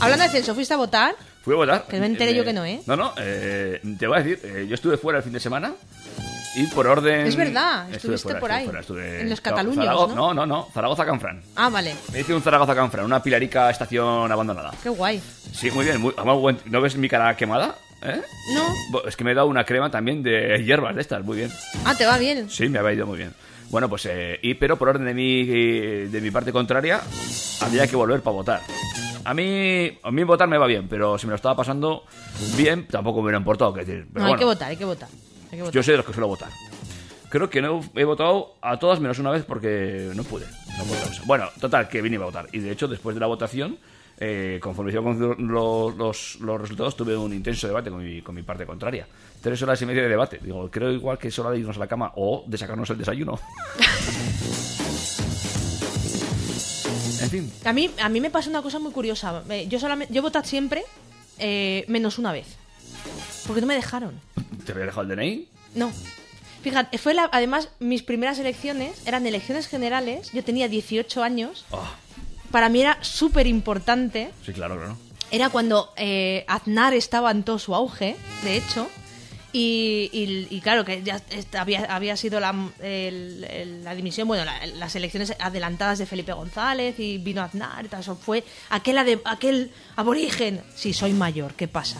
Hablando de censo, ¿fuiste a votar? Fui a votar. Que me enteré yo que no, ¿eh? No, no, eh, te voy a decir, eh, yo estuve fuera el fin de semana y por orden... Es verdad, Estuve estuviste fuera, por estuve ahí, fuera, estuve- en los cataluños, Zaragoza- ¿no? No, no, no, Zaragoza-Canfrán. Ah, vale. Me hice un Zaragoza-Canfrán, una pilarica estación abandonada. Qué guay. Sí, muy bien. muy- además, buen- ¿No ves mi cara quemada? ¿Eh? No. Bo- Es que me he dado una crema también de hierbas de estas, muy bien. Ah, te va bien. Sí, me había ido muy bien. Bueno, pues, eh, y, pero por orden de mi, de mi parte contraria, había que volver para votar. A mí, a mí votar me va bien, pero si me lo estaba pasando bien, tampoco me hubiera importado. Que decir, pero No, hay que votar, hay que votar. Hay que votar. Yo soy de los que suelo votar. Creo que no he votado a todas menos una vez porque no pude. No pude bueno, total, que vine a votar. Y de hecho, después de la votación, eh, conforme iban conociendo los, los, los resultados, tuve un intenso debate con mi, con mi parte contraria. Tres horas y media de debate. Digo, creo igual que es hora de irnos a la cama o de sacarnos el desayuno. en fin. A mí, a mí me pasa una cosa muy curiosa. Yo solamente, yo he votado siempre, eh, menos una vez. Porque no me dejaron. ¿Te había dejado el DNI? No. Fíjate, fue la, además mis primeras elecciones eran elecciones generales. Yo tenía 18 años. Ah, Para mí era súper importante. sí, claro, claro. Era cuando eh, Aznar estaba en todo su auge, de hecho. Y, y- y claro, que ya había, había sido la, el- el- la dimisión, bueno, la- las elecciones adelantadas de Felipe González y vino Aznar y tal, eso fue aquel, ade- aquel aborigen. Sí, soy mayor, ¿qué pasa?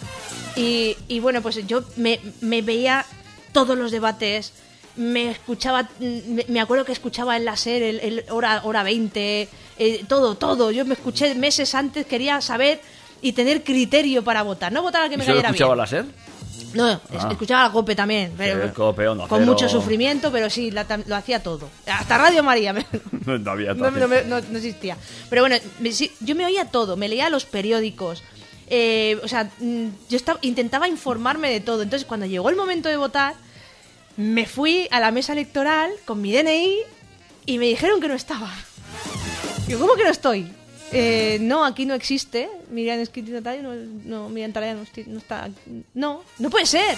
Y, y bueno, pues yo me, me veía todos los debates, me escuchaba, me, acuerdo que escuchaba en la SER el, el hora, hora 20, eh, todo, todo. Yo me escuché meses antes, quería saber y tener criterio para votar. No votar que ¿Y me cayera escuchaba bien. la SER? No, Ah. escuchaba la COPE también, pero Sí, COPE, Onda con Cero. mucho sufrimiento, pero sí, la lo hacía todo. Hasta Radio María me- No, había no, no me- no- no existía. Pero bueno, me- sí, yo me oía todo, me leía los periódicos. eh, o sea, mm, yo estaba, intentaba informarme de todo. Entonces, cuando llegó el momento de votar, me fui a la mesa electoral con mi DNI y me dijeron que no estaba. Digo, ¿cómo que no estoy? Eh, no, aquí no existe. Miriam Esquiti Notario, no, no, Miriam Taraya no, no está. No, no puede ser.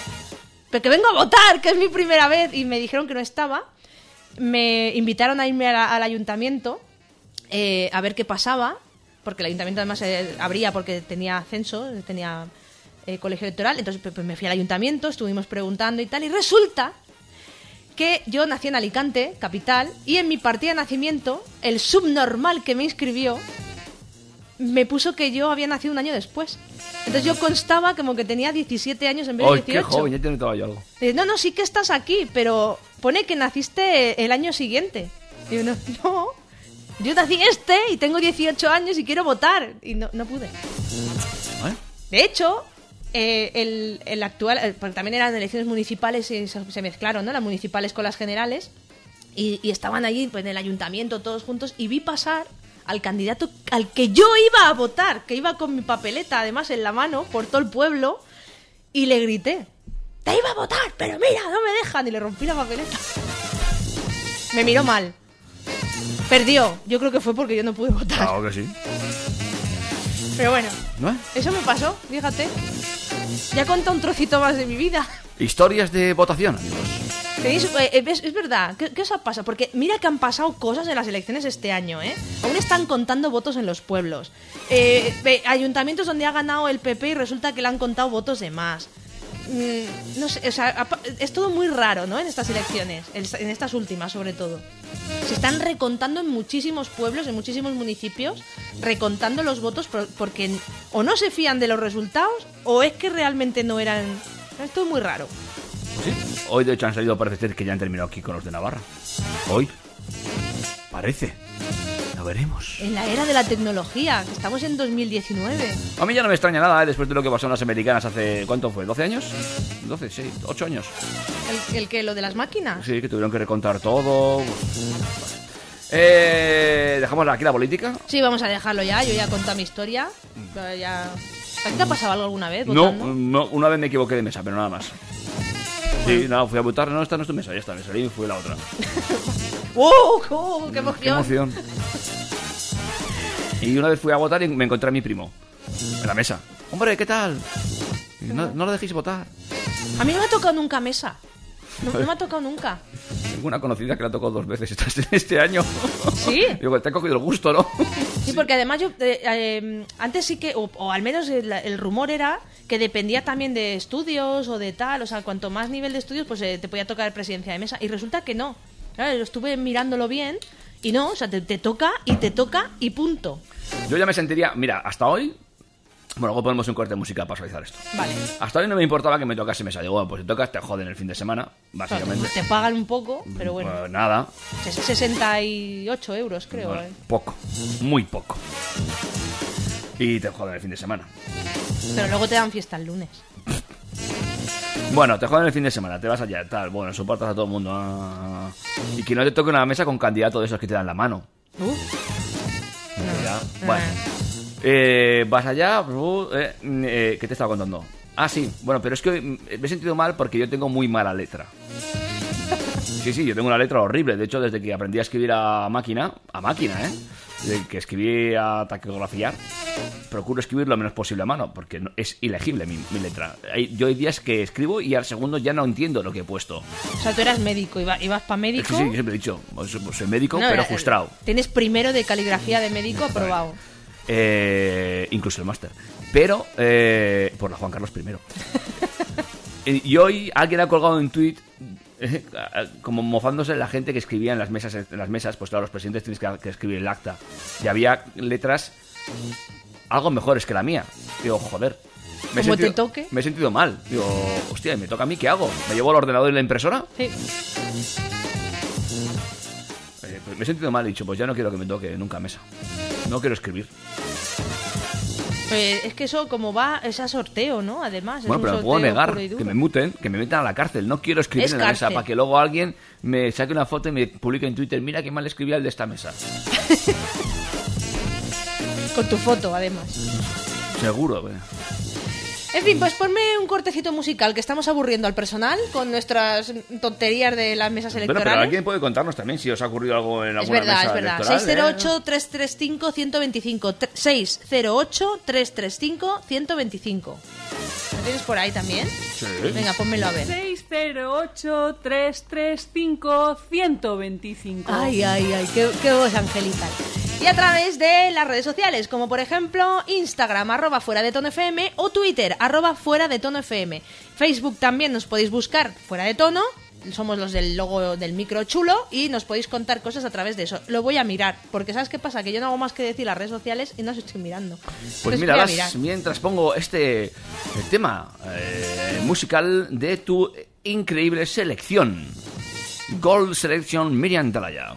Pero que vengo a votar, que es mi primera vez. Y me dijeron que no estaba. Me invitaron a irme a la- al ayuntamiento eh, a ver qué pasaba. Porque el ayuntamiento además eh, abría porque tenía censo, tenía eh, colegio electoral. Entonces pues, pues, me fui al ayuntamiento, estuvimos preguntando y tal. Y resulta que yo nací en Alicante, capital, y en mi partida de nacimiento, el subnormal que me inscribió me puso que yo había nacido un año después. Entonces yo constaba como que tenía 17 años en vez de ¡Ay, qué 18. joven! Ya te he notado yo algo. Dice, no, no, sí que estás aquí, pero pone que naciste el año siguiente. No, no, yo nací este y tengo 18 años y quiero votar. Y no, no pude. ¿Eh? De hecho, eh, el, el actual, eh, porque también eran elecciones municipales y se, se mezclaron, ¿no? Las municipales con las generales. Y, y estaban allí pues, en el ayuntamiento todos juntos y vi pasar al candidato al que yo iba a votar, que iba con mi papeleta además en la mano por todo el pueblo, y le grité, te iba a votar, pero mira, no me dejan, y le rompí la papeleta. Me miró mal. Perdió. Yo creo que fue porque yo no pude votar. Claro que sí. Pero bueno, ¿No? eso me pasó, fíjate. Ya conta un trocito más de mi vida. Historias de votación, amigos. Tenéis- eh, eh, es, es verdad, ¿Qué, ¿qué os ha pasado? Porque mira que han pasado cosas en las elecciones este año, ¿eh? Aún están contando votos en los pueblos. Eh, ayuntamientos donde ha ganado el PP y resulta que le han contado votos de más. Mm, no sé, o sea, es todo muy raro, ¿no? En estas elecciones, en esta- en estas últimas sobre todo. Se están recontando en muchísimos pueblos, en muchísimos municipios, recontando los votos por- porque o no se fían de los resultados o es que realmente no eran... Es todo muy raro. Sí. Hoy, de hecho, han salido, parece ser que ya han terminado aquí con los de Navarra. Hoy. Parece. Lo veremos. En la era de la tecnología, que estamos en 2019. A mí ya no me extraña nada, ¿eh? después de lo que pasó en las americanas hace. ¿Cuánto fue? ¿12 años? 12, sí, 8 años. ¿El, el que lo de las máquinas? Sí, que tuvieron que recontar todo. Eh, Dejamos aquí la política. Sí, vamos a dejarlo ya. Yo ya he contado mi historia. Pero ya... ¿A ti te ha pasado algo alguna vez? No, votando? no, una vez me equivoqué de mesa, pero nada más. Sí, nada, fui a votar. No, esta no es tu mesa, ya está, me salí y fui a la otra. ¡Oh, oh, ¡Qué emoción! Qué emoción. Y una vez fui a votar y me encontré a mi primo en la mesa. Hombre, ¿qué tal? No, no lo dejéis votar. A mí no me ha tocado nunca mesa. No, no me ha tocado nunca. Tengo una conocida que la tocó dos veces este- este año. ¿Sí? Digo, te ha cogido el gusto, ¿no? Sí, porque además yo eh, eh, antes sí que, o, o al menos el, el rumor era que dependía también de estudios o de tal, o sea, cuanto más nivel de estudios, pues eh, te podía tocar presidencia de mesa. Y resulta que no. Claro, yo estuve mirándolo bien y no, o sea, te, te toca y te toca y punto. Yo ya me sentiría, mira, hasta hoy. Bueno, luego ponemos un corte de música para suavizar esto. Vale. Hasta hoy no me importaba que me tocase mesa. Digo, bueno, pues si tocas, te joden el fin de semana, básicamente. Te pagan un poco, pero bueno. Pues nada, ses- 68 euros, creo. bueno, eh. poco, muy poco. Y te joden el fin de semana. Pero luego te dan fiesta el lunes. Bueno, te joden el fin de semana, te vas allá, tal, bueno, soportas a todo el mundo. ah, y que no te toque una mesa con candidato de esos que te dan la mano. Uh, Ya, Bueno, Eh, vas allá, uh, eh, mm, eh, ¿qué te estaba contando? Ah, sí, bueno, pero es que me he sentido mal porque yo tengo muy mala letra. Sí, sí, yo tengo una letra horrible. De hecho, desde que aprendí a escribir a máquina, a máquina, ¿eh? Desde que escribí a taquigrafiar, procuro escribir lo menos posible a mano, porque no- es ilegible mi, mi letra. Hay, yo hay días que escribo y al segundo ya no entiendo lo que he puesto. o sea, tú eras médico, iba- ibas para médico. sí, yo siempre he dicho, pues, pues, soy médico, No, pero era- frustrado. Tienes primero de caligrafía de médico aprobado. Eh, incluso el máster. Pero, eh, por la Juan Carlos I. y hoy alguien ha colgado un tweet como mofándose la gente que escribía en las mesas, en las mesas, pues claro, los presidentes tienes que, que escribir el acta. Y había letras algo mejores que la mía. Digo, joder. Me he Como te sentido- toque. Me he sentido mal. Digo, hostia, ¿me toca a mí? ¿Qué hago? ¿Me llevo el ordenador y la impresora? Sí. Eh, pues me he sentido mal. He dicho, pues ya no quiero que me toque nunca mesa. No quiero escribir. Pues es que eso como va, es a sorteo, ¿no? Además. es Bueno, un pero me puedo negar que me muten, que me metan a la cárcel. No quiero escribir Es en la mesa para que luego alguien me saque una foto y me publique en Twitter. Mira qué mal escribía el de esta mesa. Con tu foto, además. Seguro. eh. En fin, pues ponme un cortecito musical, que estamos aburriendo al personal con nuestras tonterías de las mesas Bueno, electorales. pero alguien puede contarnos también si os ha ocurrido algo en Es alguna verdad, mesa es verdad. electoral, ¿eh? 608-335-125. Tre- 608-335-125. ¿Lo tienes por ahí también? Sí. Venga, pónmelo a ver. 608-335-125. Ay, ay, ay, qué, qué voz angelical. Y a través de las redes sociales, como por ejemplo Instagram, arroba fuera de tono FM, o Twitter, arroba fuera de tono FM. Facebook también nos podéis buscar fuera de tono, somos los del logo del micro chulo, y nos podéis contar cosas a través de eso. Lo voy a mirar, porque ¿sabes qué pasa? Que yo no hago más que decir las redes sociales y no os estoy mirando. Pues mira, mientras pongo este tema eh, musical de tu increíble selección. Gold Selection Miriam Talaya.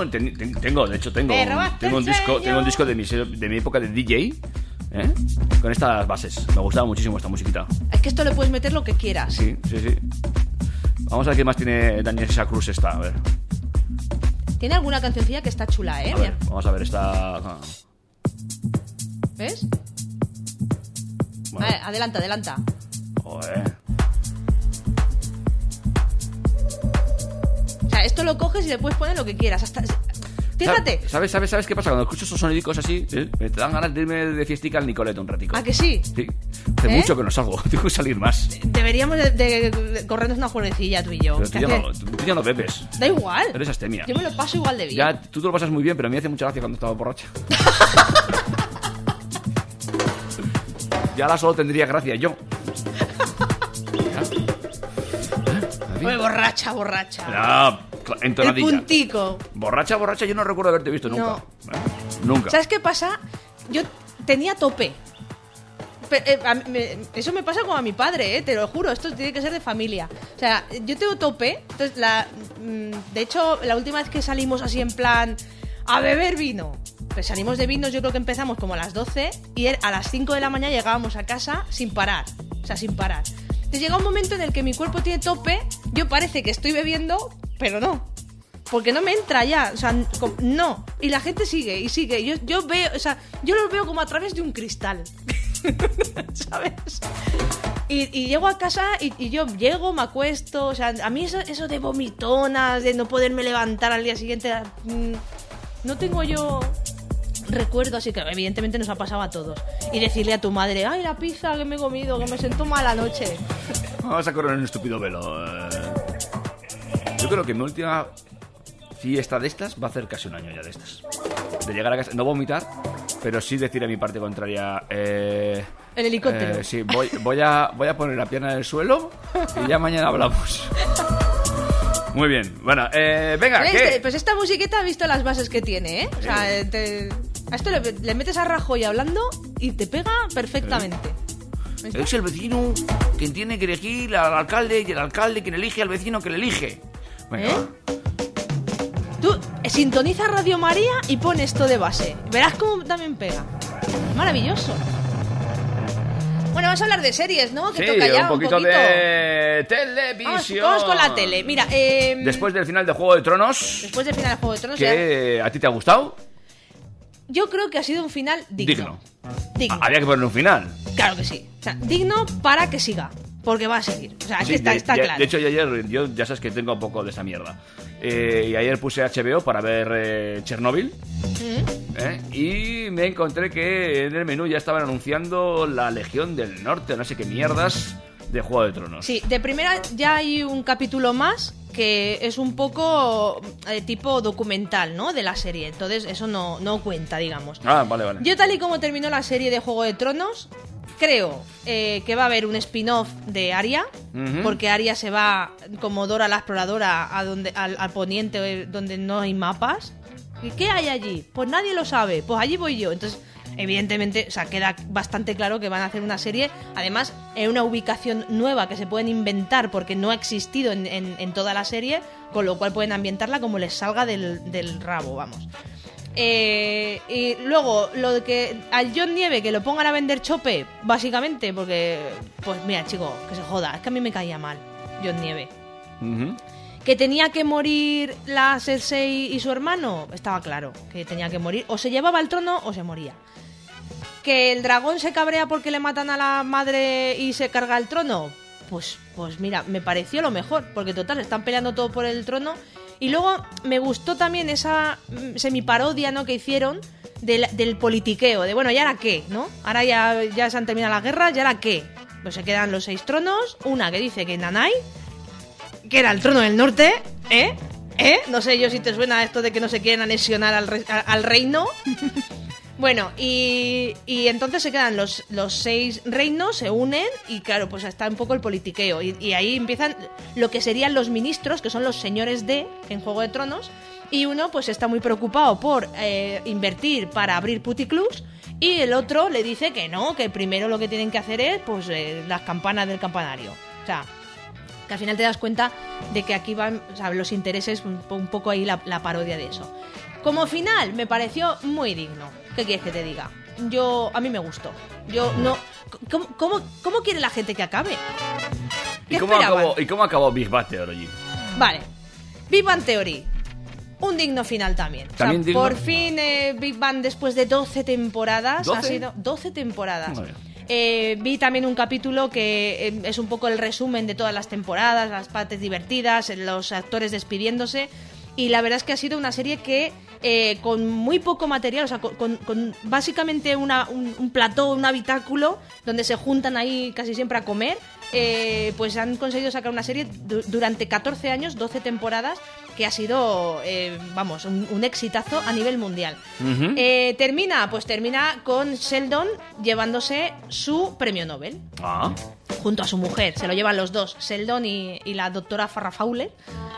Tengo, ten- ten- tengo, de hecho tengo, un- tengo un disco, tengo un disco de mi, de mi época de DJ, ¿eh? con estas bases. Me gustaba muchísimo esta musiquita. Es que esto le puedes meter lo que quieras. Sí, sí, sí. Vamos a ver qué más tiene Daniel Cruz esta. A ver, Tiene alguna cancioncilla que está chula, ¿eh? a ver, vamos a ver esta. ¿Ves? Bueno, Vale, adelanta, adelanta. Lo coges y le puedes poner lo que quieras. Hasta... Fíjate. ¿Sabes, sabes, sabes qué pasa? Cuando escucho esos sonidicos así, eh, me te dan ganas de irme de fiestica al Nicoleto un ratico. ¿A que sí? Sí. Hace ¿Eh? mucho que no salgo, tengo que salir más. Deberíamos de, de- de corrernos una jueguecilla tú y yo. Pero tú ya, no, tú ya no bebes. Da igual. Eres astemia. Yo me lo paso igual de bien. Ya, tú te lo pasas muy bien, pero a mí me hace mucha gracia cuando estaba borracha. ya ahora solo tendría gracia yo. Ya. ¿Eh? Borracha, borracha. Ya, cla- El entonadilla. puntico. Borracha, borracha, yo no recuerdo haberte visto nunca. No. ¿Eh? Nunca. ¿Sabes qué pasa? Yo tenía tope. Pe- eh, a mí me- eso me pasa como a mi padre, eh, te lo juro, esto tiene que ser de familia. O sea, yo tengo tope, entonces la, mm, de hecho, la última vez que salimos así en plan a beber vino, pues salimos de vinos, yo creo que empezamos como a las 12 y er- a las 5 de la mañana llegábamos a casa sin parar, o sea, sin parar. Entonces llega un momento en el que mi cuerpo tiene tope, yo parece que estoy bebiendo, pero no. Porque no me entra ya, o sea, no. Y la gente sigue y sigue. Yo, yo veo, o sea, yo los veo como a través de un cristal. ¿Sabes? Y, llego a casa y, yo llego, me acuesto. O sea, a mí eso, eso de vomitonas, de no poderme levantar al día siguiente, mm, no tengo yo recuerdo, así que evidentemente nos ha pasado a todos. Y decirle a tu madre, ay, la pizza que me he comido, que me siento mala anoche. Vamos a correr un estúpido velo. eh. Yo creo que mi última fiesta de estas va a hacer casi un año ya de estas. De llegar a casa, no vomitar, pero sí decir a mi parte contraria. Eh, El helicóptero. eh, sí, voy, voy, a, voy a poner la pierna en el suelo y ya mañana hablamos. Muy bien, bueno, eh, venga, Este- ¿qué? Pues esta musiqueta ha visto las bases que tiene, ¿eh? O sea, te- a esto le, le metes a Rajoy hablando y te pega perfectamente. Es el vecino quien tiene que elegir al alcalde y el alcalde quien elige al vecino que le elige. Venga, ¿Eh? Tú eh, sintoniza Radio María y pon esto de base. Verás cómo también pega. Maravilloso. Bueno, vamos a hablar de series, ¿no? Que Sí, toca ya un poquito, de televisión. vamos con la tele. Mira, eh, Después del final de Juego de Tronos, después del final de Juego de Tronos, ya- que a ti te ha gustado, yo creo que ha sido un final digno. digno. Digno. Había que poner un final. Claro que sí. O sea, digno para que siga. Porque va a seguir. O sea, es Sí, está, está de- claro. de hecho, yo ayer, yo ya sabes que tengo un poco de esa mierda. Eh, y ayer puse HBO para ver eh, Chernobyl. Mm. ¿eh? Y me encontré que en el menú ya estaban anunciando la Legión del Norte, no sé qué mierdas, de Juego de Tronos. Sí, de primera ya hay un capítulo más que es un poco eh, tipo documental, ¿no? De la serie. Entonces eso no, no cuenta, digamos. Ah, vale, vale. Yo tal y como terminó la serie de Juego de Tronos, creo eh, que va a haber un spin-off de Ujú. porque Arya se va como Dora la exploradora a donde, al, al poniente donde no hay mapas. ¿Y qué hay allí? Pues nadie lo sabe, pues allí voy yo. Entonces evidentemente, o sea, queda bastante claro que van a hacer una serie, además, en una ubicación nueva que se pueden inventar porque no ha existido en, en- en toda la serie, con lo cual pueden ambientarla como les salga del, del rabo, vamos. Eh, y luego, lo de que al John Nieve que lo pongan a vender chope, básicamente, porque, pues mira, chico, que se joda, es que a mí me caía mal John Nieve. Que tenía que morir la Cersei y su hermano, estaba claro que tenía que morir. O se llevaba el trono o se moría. Que el dragón se cabrea porque le matan a la madre y se carga el trono. Pues, pues mira, me pareció lo mejor, porque total, están peleando todo por el trono. Y luego me gustó también esa mm, semiparodia ¿no? que hicieron del, del politiqueo, de bueno, ¿y ahora qué? ¿no? Ahora ya, ya se han terminado las guerras, ¿y ahora qué? Pues se quedan los seis tronos, una que dice que Nanai, que era el trono del norte, ¿eh? ¿Eh? No sé yo si te suena esto de que no se quieren anexionar al, re- al reino. bueno, y, y entonces se quedan los, los seis reinos, se unen y claro, pues está un poco el politiqueo. Y, ahí empiezan lo que serían los ministros, que son los señores de en Juego de Tronos. Y uno pues está muy preocupado por eh, invertir para abrir puticlubs y el otro le dice que no, que primero lo que tienen que hacer es pues eh, las campanas del campanario. O sea, que al final te das cuenta de que aquí van los intereses, un, un poco ahí la parodia de eso. Como final, me pareció muy digno. ¿Qué quieres que te diga? Yo, a mí me gustó. Yo no... ¿Cómo, cómo, cómo quiere la gente que acabe? ¿Qué ¿Y cómo, esperaban? acabó, ¿Y cómo acabó Big Bang Theory? Vale. Big Bang Theory. Un digno final también. O sea, ¿También digno? por fin eh, Big Bang después de 12 temporadas ha ¿12? sido 12 temporadas. Vale. Eh, vi también un capítulo que eh, es un poco el resumen de todas las temporadas, las partes divertidas, los actores despidiéndose. Y la verdad es que ha sido una serie que eh, con muy poco material, o sea, con, con- básicamente una- un, plató, un habitáculo, donde se juntan ahí casi siempre a comer, eh, pues han conseguido sacar una serie du- durante 14 años, 12 temporadas, que ha sido, eh, vamos, un, un exitazo a nivel mundial. Eh, termina, pues termina con Sheldon llevándose su premio Nobel Ah, junto a su mujer. Se lo llevan los dos, Sheldon y, y la doctora Farrah Fowler.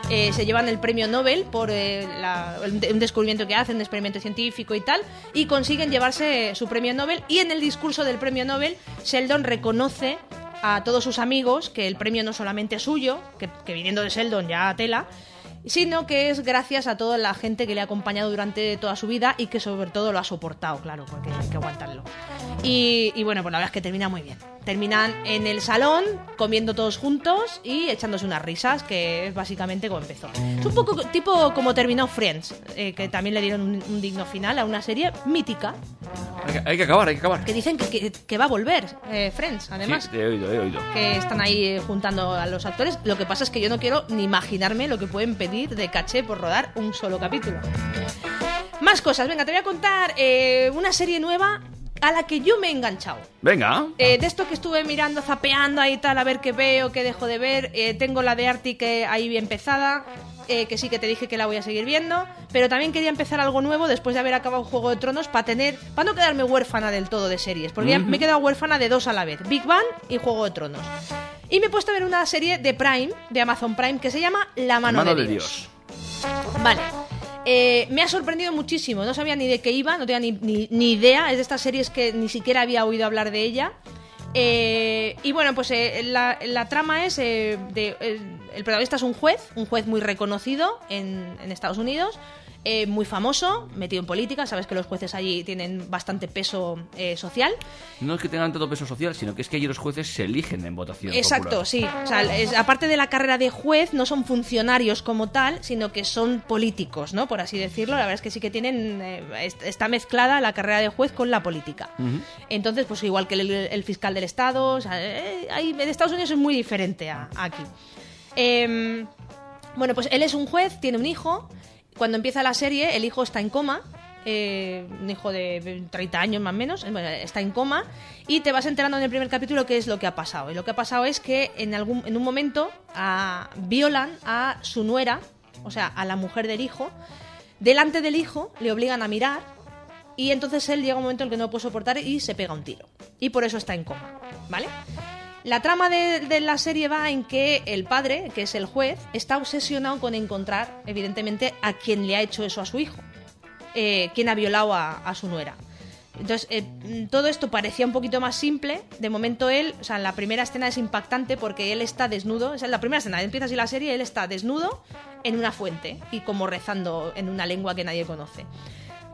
Eh, se llevan el premio Nobel por la- un descubrimiento que hacen, un experimento científico y tal, y consiguen llevarse su premio Nobel. Y en el discurso del premio Nobel, Sheldon reconoce a todos sus amigos que el premio no solamente es suyo, que, que viniendo de Sheldon ya tela, sino que es gracias a toda la gente que le ha acompañado durante toda su vida y que sobre todo lo ha soportado, claro, porque hay que aguantarlo. Y, y bueno, pues la verdad es que termina muy bien. Terminan en el salón, comiendo todos juntos y echándose unas risas, que es básicamente como empezó. Es un poco tipo como terminó Friends, eh, que también le dieron un, un digno final a una serie mítica, hay que, hay que acabar, hay que acabar. que dicen que, que- que va a volver, eh, Friends, además Sí, he oído, he oído. que están ahí juntando a los actores. Lo que pasa es que yo no quiero ni imaginarme lo que pueden pedir de caché por rodar un solo capítulo. Más cosas, venga, te voy a contar eh, una serie nueva a la que yo me he enganchado. Venga. Eh, de esto que estuve mirando, zapeando ahí tal, a ver qué veo, qué dejo de ver. eh, tengo la de Arctic ahí bien empezada, eh, que sí que te dije que la voy a seguir viendo. Pero también quería empezar algo nuevo después de haber acabado Juego de Tronos para tener, para no quedarme huérfana del todo de series, porque ya me he quedado huérfana de dos a la vez, Big Bang y Juego de Tronos. Y me he puesto a ver una serie de Prime, de Amazon Prime, que se llama La mano, Mano de, de Dios. Dios. Vale. Eh, me ha sorprendido muchísimo. No sabía ni de qué iba, no tenía ni, ni- ni idea. Es de estas series que ni siquiera había oído hablar de ella. Eh, y bueno, pues eh, la, la trama es el protagonista es un juez, un juez muy reconocido en, en Estados Unidos, eh, muy famoso, metido en política. Sabes que los jueces allí tienen bastante peso eh, social. No es que tengan tanto peso social, sino que es que allí los jueces se eligen en votación. Exacto, popular. sí. O sea, es- aparte de la carrera de juez, no son funcionarios como tal, sino que son políticos, ¿no? Por así decirlo. La verdad es que sí que tienen. eh, est- está mezclada la carrera de juez con la política. Entonces, pues igual que el, el fiscal del Estado, o sea, en Estados Unidos es muy diferente a, a aquí. Em, bueno, pues él es un juez, tiene un hijo. Cuando empieza la serie, el hijo está en coma. eh, un hijo de 30 años más o menos, eh, está en coma. Y te vas enterando en el primer capítulo qué es lo que ha pasado. Y lo que ha pasado es que en, algún, en un momento violan a su nuera, o sea, a la mujer del hijo. Delante del hijo le obligan a mirar. Y entonces él llega un momento en el que no lo puede soportar y se pega un tiro. Y por eso está en coma. ¿Vale? La trama de, la serie va en que el padre, que es el juez, está obsesionado con encontrar, evidentemente, a quien le ha hecho eso a su hijo. Eh, quien ha violado a, su nuera. Entonces, eh, todo esto parecía un poquito más simple. De momento él, o sea, la primera escena es impactante porque él está desnudo. Es la primera escena, empieza así la serie, él está desnudo en una fuente y como rezando en una lengua que nadie conoce.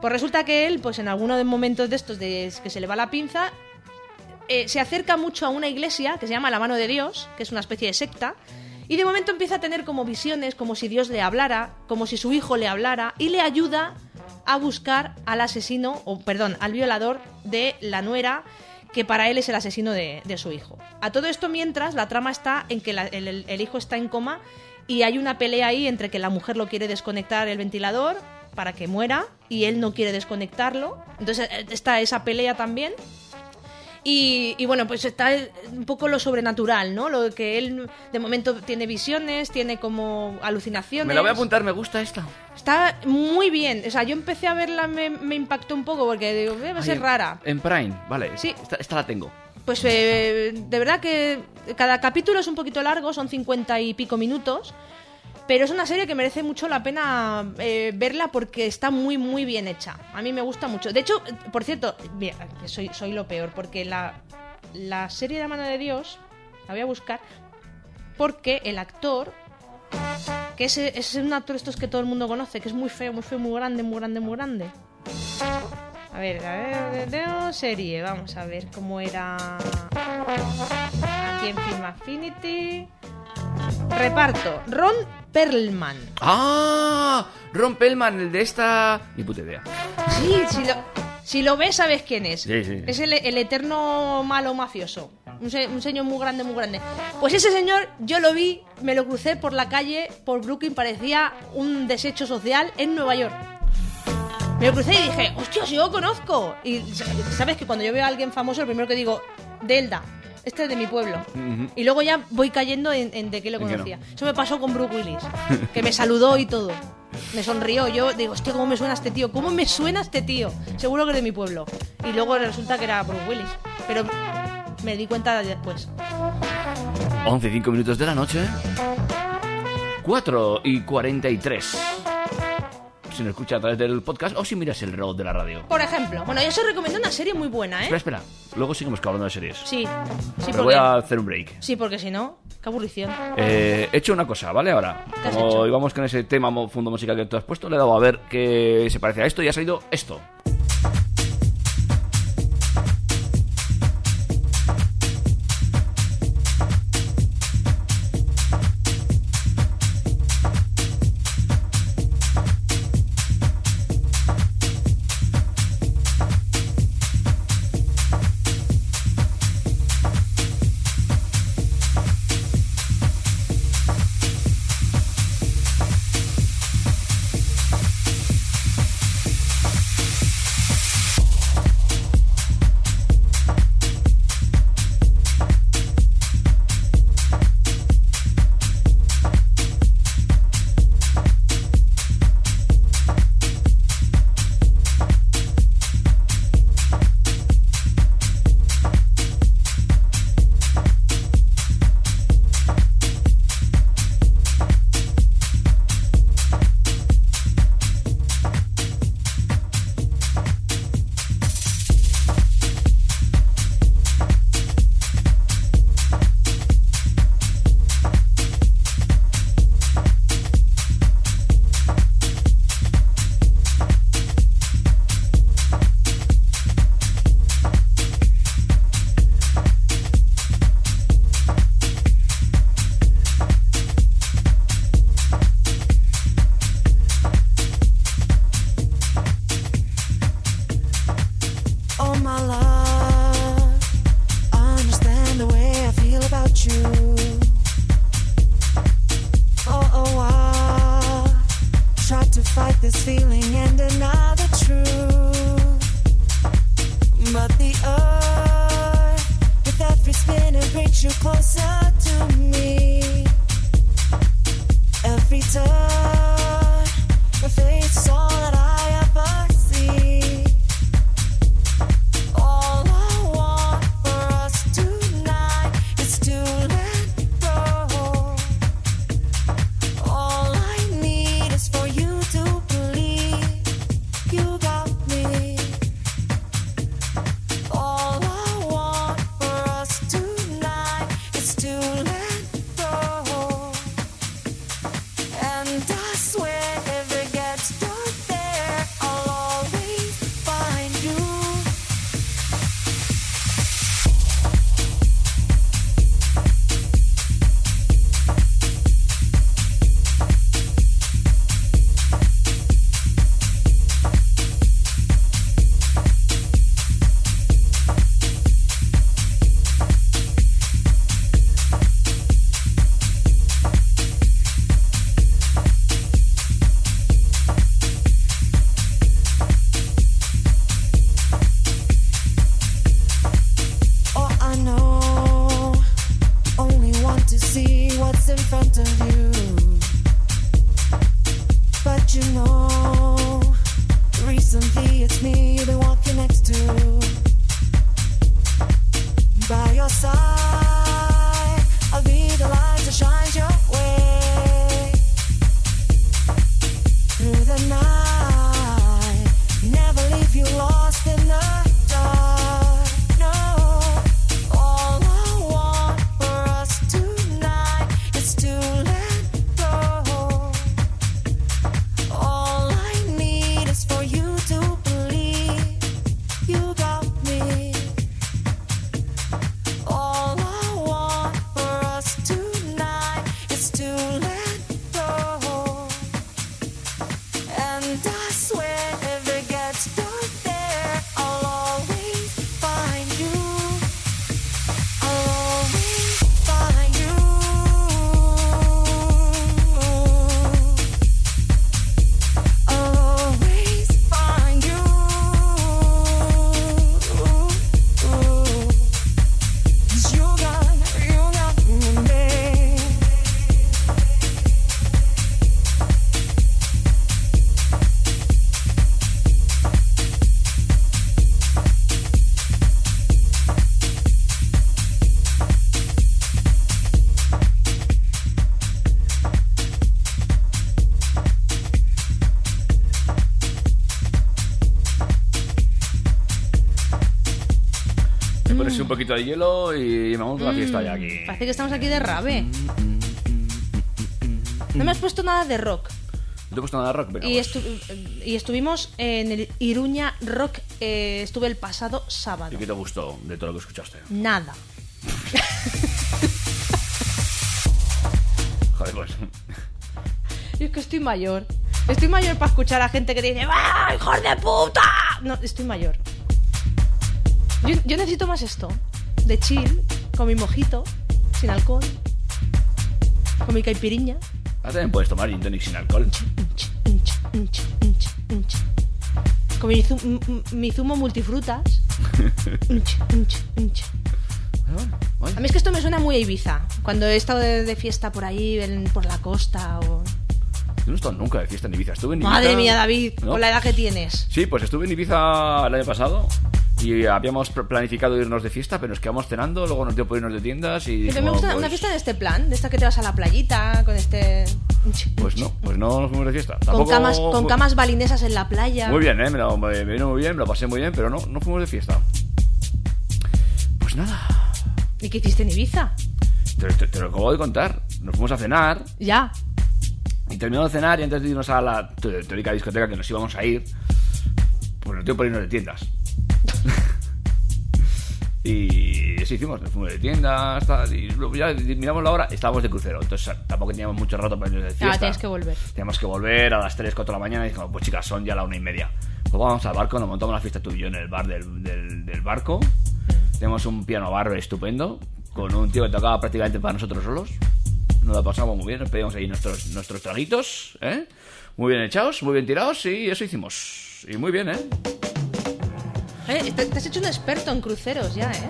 Pues resulta que él, pues en alguno de momentos de estos de que se le va la pinza, eh, se acerca mucho a una iglesia que se llama La Mano de Dios, que es una especie de secta, y de momento empieza a tener como visiones, como si Dios le hablara, como si su hijo le hablara, y le ayuda a buscar al asesino, o perdón, al violador de la nuera, que para él es el asesino de, su hijo. A todo esto mientras, la trama está en que el- el hijo está en coma y hay una pelea ahí entre que la mujer lo quiere desconectar el ventilador para que muera y él no quiere desconectarlo. Entonces eh, está esa pelea también. Y, y bueno, pues está un poco lo sobrenatural, ¿no? Lo que él de momento tiene visiones, tiene como alucinaciones. Me la voy a apuntar, me gusta esta. Está muy bien. O sea, yo empecé a verla, me, me impactó un poco porque digo, "Eh, va a ser Ay, rara. En Prime, vale. Sí. Esta, esta la tengo. Pues eh, de verdad que cada capítulo es un poquito largo, son cincuenta y pico minutos. Pero es una serie que merece mucho la pena eh, verla porque está muy, muy bien hecha. A mí me gusta mucho. De hecho, por cierto, soy, soy lo peor, porque la, la serie de la mano de Dios, la voy a buscar, porque el actor, que es, es un actor estos que todo el mundo conoce, que es muy feo, muy feo, muy grande, muy grande, muy grande. A ver, a ver, serie, vamos a ver cómo era aquí en Film Affinity. Reparto, Ron Perlman. ¡Ah! Ron Pellman, el de esta. Ni puta idea. Sí, si lo, si lo ves sabes quién es. Sí, sí. Es el, el eterno malo mafioso. Un, se- un señor muy grande, muy grande. Pues ese señor, yo lo vi, me lo crucé por la calle, por Brooklyn, parecía un desecho social en Nueva York. Me lo crucé y dije, hostia, si yo lo conozco. Y sa- sabes que cuando yo veo a alguien famoso, lo primero que digo, Delda, este es de mi pueblo. Y luego ya voy cayendo en, en de qué lo no. conocía. Eso me pasó con Brooke Willis, que me saludó y todo. Me sonrió. Yo digo, hostia, ¿cómo me suena este tío? ¿Cómo me suena este tío? Seguro que es de mi pueblo. Y luego resulta que era Brooke Willis. Pero me di cuenta después. 11 y 5 minutos de la noche. 4 y 43. Si nos escucha a través del podcast o si miras el reloj de la radio. Por ejemplo, bueno, yo os recomiendo una serie muy buena, Espera, ¿eh? espera. Luego seguimos hablando de series. Sí, sí, Pero porque, voy a hacer un break. sí, porque si no, qué aburrición. Eh, he hecho una cosa, ¿vale? Ahora, ¿Qué has como hecho? íbamos con ese tema fondo musical que tú has puesto, le he dado a ver qué se parece a esto y ha salido esto. Poquito de hielo y vamos a la fiesta ya aquí. Mm, Parece que estamos aquí de rave. No me has puesto nada de rock. No te he puesto nada de rock, Venga, Y, estu- y estuvimos en el Iruña Rock. eh, estuve el pasado sábado. ¿Y qué te gustó de todo lo que escuchaste? Nada. Joder, pues. Yo es que estoy mayor. Estoy mayor para escuchar a gente que dice ¡Ah, hijos de puta! No, estoy mayor. Yo, yo necesito más esto. De chill, con mi mojito, sin alcohol. Con mi caipiriña. Ahora también puedes tomar gin tonic sin alcohol. Con mi, zumo multifrutas. A mí es que esto me suena muy a Ibiza. Cuando he estado de, de fiesta por ahí, en- por la costa o... Yo no he estado nunca de fiesta en Ibiza. Estuve en Ibiza. Madre mía, David, ¿No? con la edad que tienes. Sí, pues estuve en Ibiza el año pasado y habíamos planificado irnos de fiesta, pero nos quedamos cenando, luego nos dio por irnos de tiendas y. Pero me gusta pues, una fiesta de este plan, de esta que te vas a la playita, con este... Pues no, pues no nos fuimos de fiesta. Con Tampoco- camas, con camas balinesas en la playa. Muy bien, ¿eh? Me, lo, me vino muy bien, me lo pasé muy bien, pero no, no fuimos de fiesta. Pues nada, ¿Y qué hiciste en Ibiza? te, te- te lo acabo de contar. Nos fuimos a cenar Ya. y terminamos de cenar y antes de irnos a la te- teórica discoteca que nos íbamos a ir, pues nos dio por irnos de tiendas. Y eso hicimos, nos fuimos de tiendas, tal, y luego ya miramos la hora, estábamos de crucero, entonces tampoco teníamos mucho rato para irnos de fiesta. Ah, tienes que volver. Teníamos que volver a las 3, 4 de la mañana y dijimos, pues chicas, son ya la una y media. Pues vamos al barco, nos montamos la fiesta tú y yo en el bar del, del, del barco. Tenemos un piano bar estupendo, con un tío que tocaba prácticamente para nosotros solos. Nos la pasamos muy bien, nos pedimos ahí nuestros, nuestros traguitos, ¿eh? Muy bien echados, muy bien tirados y eso hicimos. Y muy bien, ¿eh? Eh, te, te has hecho un experto en cruceros ya, ¿eh?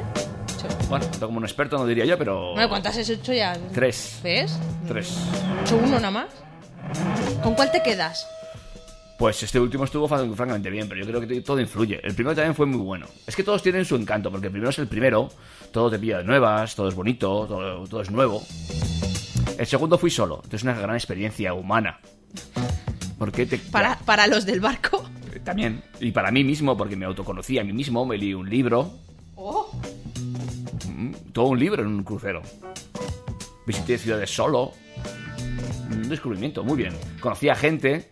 Bueno, tanto como un experto no diría yo, pero... Bueno, ¿cuántas has hecho ya? Tres. ¿Ves? Tres. ¿Hecho uno nada más? ¿Con cuál te quedas? Pues este último estuvo fran- francamente bien, pero yo creo que todo influye. El primero también fue muy bueno. Es que todos tienen su encanto, porque el primero es el primero, todo te pilla de nuevas, todo es bonito, todo, todo es nuevo. El segundo fui solo, entonces una gran experiencia humana. Porque te... Para, para los del barco. También. Y para mí mismo, porque me autoconocí a mí mismo, me leí un libro. Oh. Mm, Todo un libro en un crucero. Visité ciudades solo. Un descubrimiento, muy bien. Conocí a gente.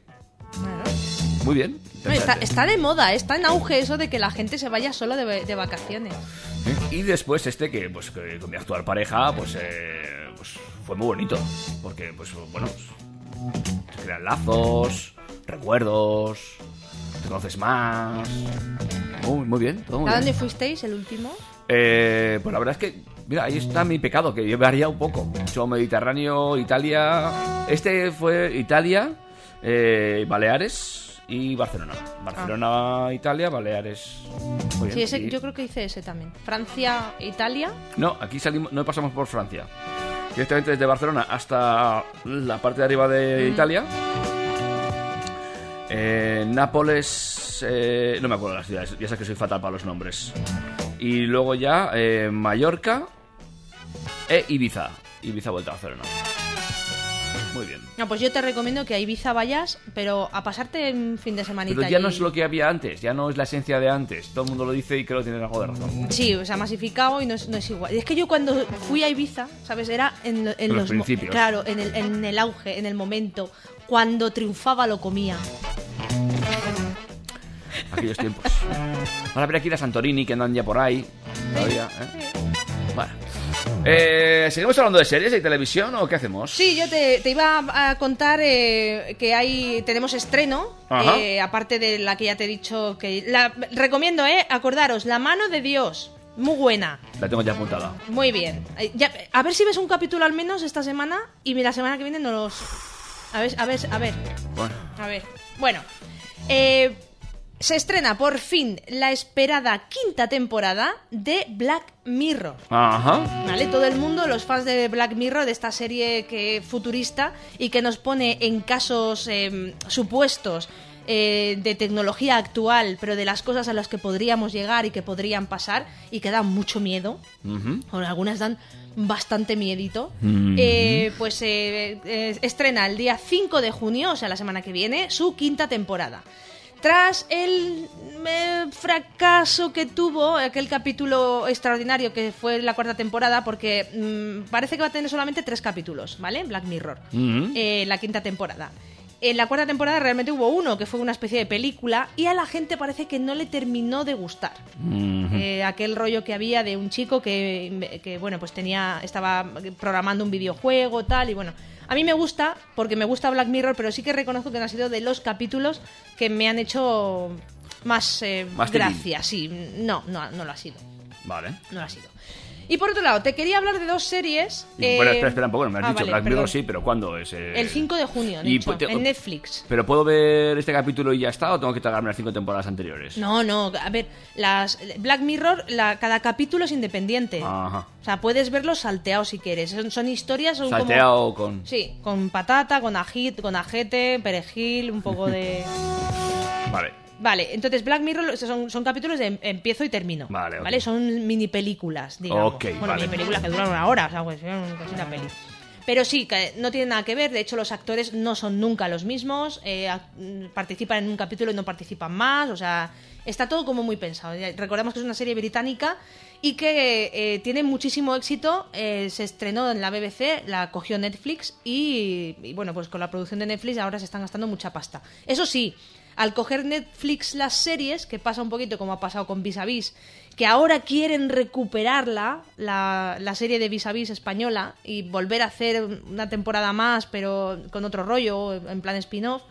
Muy bien. Está, está de moda, está en auge eso de que la gente se vaya solo de, de vacaciones. Y después este que, pues, que con mi actual pareja, pues, eh, pues fue muy bonito. Porque, pues, bueno, pues, se crean lazos, recuerdos, te conoces más. Muy, muy bien, todo muy ¿A bien. dónde fuisteis el último? Eh, pues la verdad es que, mira, ahí está mi pecado, que yo he variado un poco. Hecho Mediterráneo, Italia. Este fue Italia, eh, Baleares y Barcelona. Barcelona, Italia, Baleares. Muy bien. Sí, ese, Y- yo creo que hice ese también. Francia, Italia. No, aquí salimos, no pasamos por Francia. directamente desde Barcelona hasta la parte de arriba de Italia. Eh, Nápoles, eh, no me acuerdo las ciudades, ya sé que soy fatal para los nombres. Y luego ya eh, Mallorca e Ibiza. Ibiza vuelta a Barcelona. Muy bien. No, pues yo te recomiendo que a Ibiza vayas, pero a pasarte un fin de semanita Pero ya no allí. es lo que había antes, ya no es la esencia de antes. Todo el mundo lo dice y creo que tiene algo de razón. Sí, o sea, masificado y no es, no es igual. Y es que yo cuando fui a Ibiza, ¿sabes? Era en, en los mo- principios. Claro, en el, en el auge, en el momento. Cuando triunfaba lo comía. Aquellos tiempos. Van a ver aquí la Santorini que andan ya por ahí. Todavía, ¿eh? Bueno. Eh, ¿Seguimos hablando de series y televisión o qué hacemos? Sí, yo te, te iba a contar eh, que hay tenemos estreno, eh, aparte de la que ya te he dicho que... La, recomiendo, ¿eh? Acordaros, La mano de Dios. Muy buena. La tengo ya apuntada. Muy bien. Ya- a ver si ves un capítulo al menos esta semana y la semana que viene nos... A ver, a ver, a ver. Bueno. A ver. Bueno. eh, se estrena por fin la esperada quinta temporada de Black Mirror. Ajá. ¿Vale? Todo el mundo, los fans de Black Mirror, de esta serie que futurista y que nos pone en casos eh, supuestos eh, de tecnología actual, pero de las cosas a las que podríamos llegar y que podrían pasar y que dan mucho miedo. Ujú. Bueno, algunas dan bastante miedito. Mhm. Eh, pues eh, eh, estrena el día 5 de junio, o sea, la semana que viene, su quinta temporada. Tras el fracaso que tuvo aquel capítulo extraordinario que fue la cuarta temporada, porque mm, parece que va a tener solamente tres capítulos, ¿vale? Black Mirror, eh, la quinta temporada. En la cuarta temporada realmente hubo uno que fue una especie de película y a la gente parece que no le terminó de gustar. Eh, aquel rollo que había de un chico que, que, bueno pues tenía estaba programando un videojuego tal y bueno a mí me gusta porque me gusta Black Mirror pero sí que reconozco que no ha sido de los capítulos que me han hecho más, eh, Más gracia. Sí no no no lo ha sido. Vale. no lo ha sido y por otro lado te quería hablar de dos series Y, eh, bueno, espera, espera un poco, no me has ah, dicho vale, Black Mirror sí, pero ¿cuándo es? eh? el 5 de junio Y te- en Netflix ¿Pero puedo ver este capítulo y ya está o tengo que tragarme las cinco temporadas anteriores? No, no, a ver, las Black Mirror, la, cada capítulo es independiente. Ajá. O sea, puedes verlos salteados si quieres. Son, son historias, son como... Salteado con... Sí, con patata, con ajit, con ajete, perejil, un poco de... Vale. Vale, entonces Black Mirror son, son capítulos de em- empiezo y termino. Vale, ok. Son mini películas, digamos. Ok, bueno, vale. mini películas que duran una hora, o sea, pues casi una peli. Pero sí, no tiene nada que ver. De hecho, los actores no son nunca los mismos. eh, mm, participan en un capítulo y no participan más. O sea, está todo como muy pensado. Recordemos que es una serie británica y que eh, tiene muchísimo éxito. eh, se estrenó en la BBC, la cogió Netflix y, y, bueno, pues con la producción de Netflix ahora se están gastando mucha pasta. Eso sí, al coger Netflix las series, que pasa un poquito como ha pasado con Vis a Vis, que ahora quieren recuperarla, la, la serie de Vis a Vis española, y volver a hacer una temporada más, pero con otro rollo, en plan spin-off.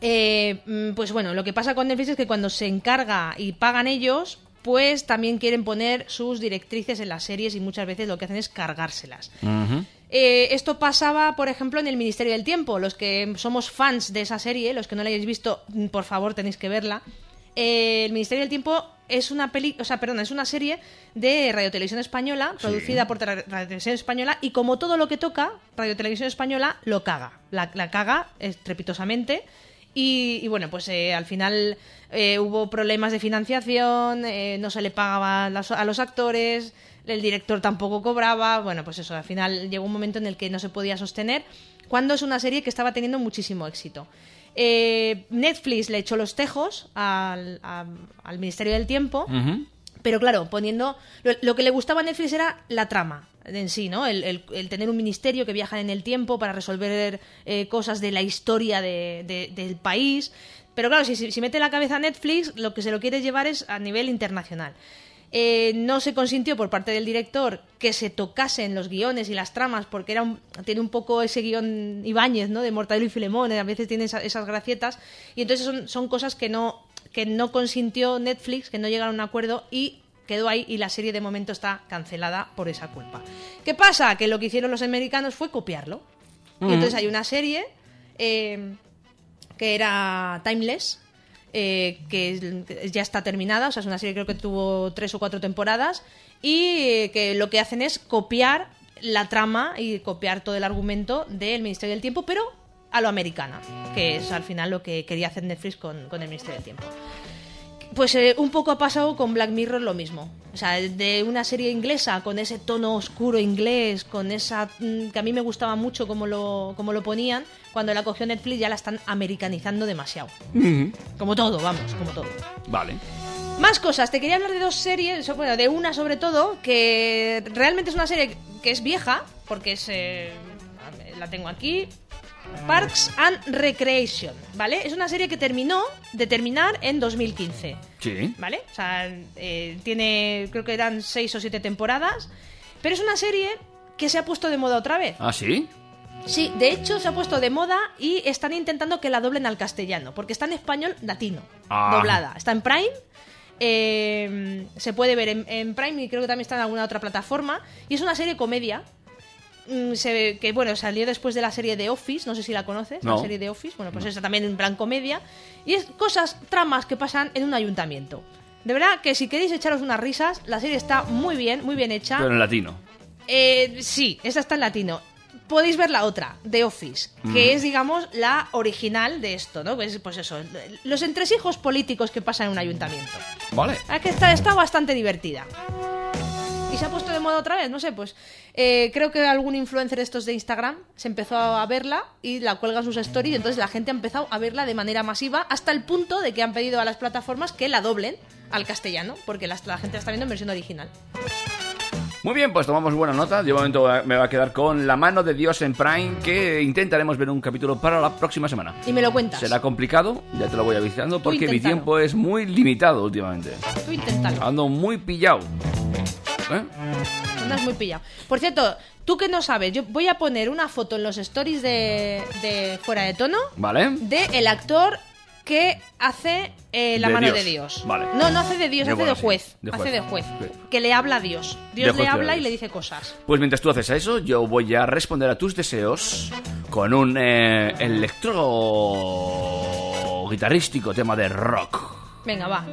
Eh, mm, pues bueno, lo que pasa con Netflix es que cuando se encarga y pagan ellos, pues también quieren poner sus directrices en las series y muchas veces lo que hacen es cargárselas. Eh, esto pasaba, por ejemplo, en el Ministerio del Tiempo. Los que somos fans de esa serie, los que no la hayáis visto, mm, por favor tenéis que verla. Eh, el Ministerio del Tiempo es una peli, o sea, perdón, es una serie de Radio Televisión Española, producida por Ra- Radio Televisión Española, y como todo lo que toca, Radio Televisión Española lo caga. La, la caga estrepitosamente. Y, y bueno, pues eh, al final eh, hubo problemas de financiación, eh, no se le pagaba a los actores, el director tampoco cobraba, bueno, pues eso, al final llegó un momento en el que no se podía sostener, cuando es una serie que estaba teniendo muchísimo éxito. Eh, Netflix le echó los tejos al, a- al Ministerio del Tiempo, pero claro, poniendo. Lo, lo que le gustaba a Netflix era la trama en sí, ¿no? El, el- el tener un ministerio que viaja en el tiempo para resolver eh, cosas de la historia de- de- del país. Pero claro, si, si, si mete la cabeza a Netflix, lo que se lo quiere llevar es a nivel internacional. Eh, no se consintió por parte del director que se tocasen los guiones y las tramas, porque era un- tiene un poco ese guion Ibáñez, ¿no? De Mortadelo y Filemón, eh, a veces tiene esa- esas gracietas, y entonces son, son cosas que no, que no consintió Netflix, que no llegaron a un acuerdo y quedó ahí y la serie de momento está cancelada por esa culpa. ¿Qué pasa? Que lo que hicieron los americanos fue copiarlo. Y entonces hay una serie eh, que era Timeless, eh, que ya está terminada, o sea, es una serie creo que tuvo tres o cuatro temporadas, y eh, que lo que hacen es copiar la trama y copiar todo el argumento del Ministerio del Tiempo, pero a lo americana, que es al final lo que quería hacer Netflix con, con el Ministerio del Tiempo. Pues eh, un poco ha pasado con Black Mirror lo mismo. O sea, de una serie inglesa con ese tono oscuro inglés, con esa mm, que a mí me gustaba mucho como lo, como lo ponían, cuando la cogió Netflix ya la están americanizando demasiado. Como todo, vamos, como todo. Vale. Más cosas, te quería hablar de dos series, bueno, de una sobre todo, que realmente es una serie que es vieja, porque es... eh, la tengo aquí. Parks and Recreation, ¿vale? Es una serie que terminó de terminar en 2015. Sí. ¿Vale? O sea, eh, tiene, creo que eran seis o siete temporadas, pero es una serie que se ha puesto de moda otra vez. ¿Ah, sí? Sí, de hecho se ha puesto de moda y están intentando que la doblen al castellano, porque está en español latino, Ah. doblada. Está en Prime, eh, se puede ver en, en Prime y creo que también está en alguna otra plataforma. Y es una serie comedia. Mm, se que bueno salió después de la serie de Office no sé si la conoces No. la serie de Office bueno pues esa también en plan comedia y es cosas tramas que pasan en un ayuntamiento de verdad que si queréis echaros unas risas la serie está muy bien muy bien hecha Pero en latino. eh, sí, esa está en latino. Podéis ver la otra, The Office, que es, digamos, la original de esto, ¿no? Pues, pues eso, los entresijos políticos que pasan en un ayuntamiento. Vale. Ah, que está, está bastante divertida. Y se ha puesto de moda otra vez, no sé, pues eh, creo que algún influencer de estos de Instagram se empezó a verla y la cuelga en sus stories entonces la gente ha empezado a verla de manera masiva hasta el punto de que han pedido a las plataformas que la doblen al castellano, porque la, la gente la está viendo en versión original. Muy bien, pues tomamos buena nota. De momento me va a quedar con La mano de Dios en Prime, que intentaremos ver un capítulo para la próxima semana. Y me lo cuentas. Será complicado, ya te lo voy avisando, porque mi tiempo es muy limitado últimamente. Tú inténtalo. Ando muy pillado. ¿Eh? Andas muy pillado. Por cierto, tú que no sabes, yo voy a poner una foto en los stories de, de Fuera de Tono ¿Vale? de el actor que hace eh, la De mano Dios. de Dios. Vale. No, no hace de Dios, De hace bueno, de sí, juez. Hace de juez. Sí. Que le habla a Dios. Dios le habla. y le dice cosas. Pues mientras tú haces eso, yo voy a responder a tus deseos con un eh, electro guitarrístico tema de rock. Venga, va.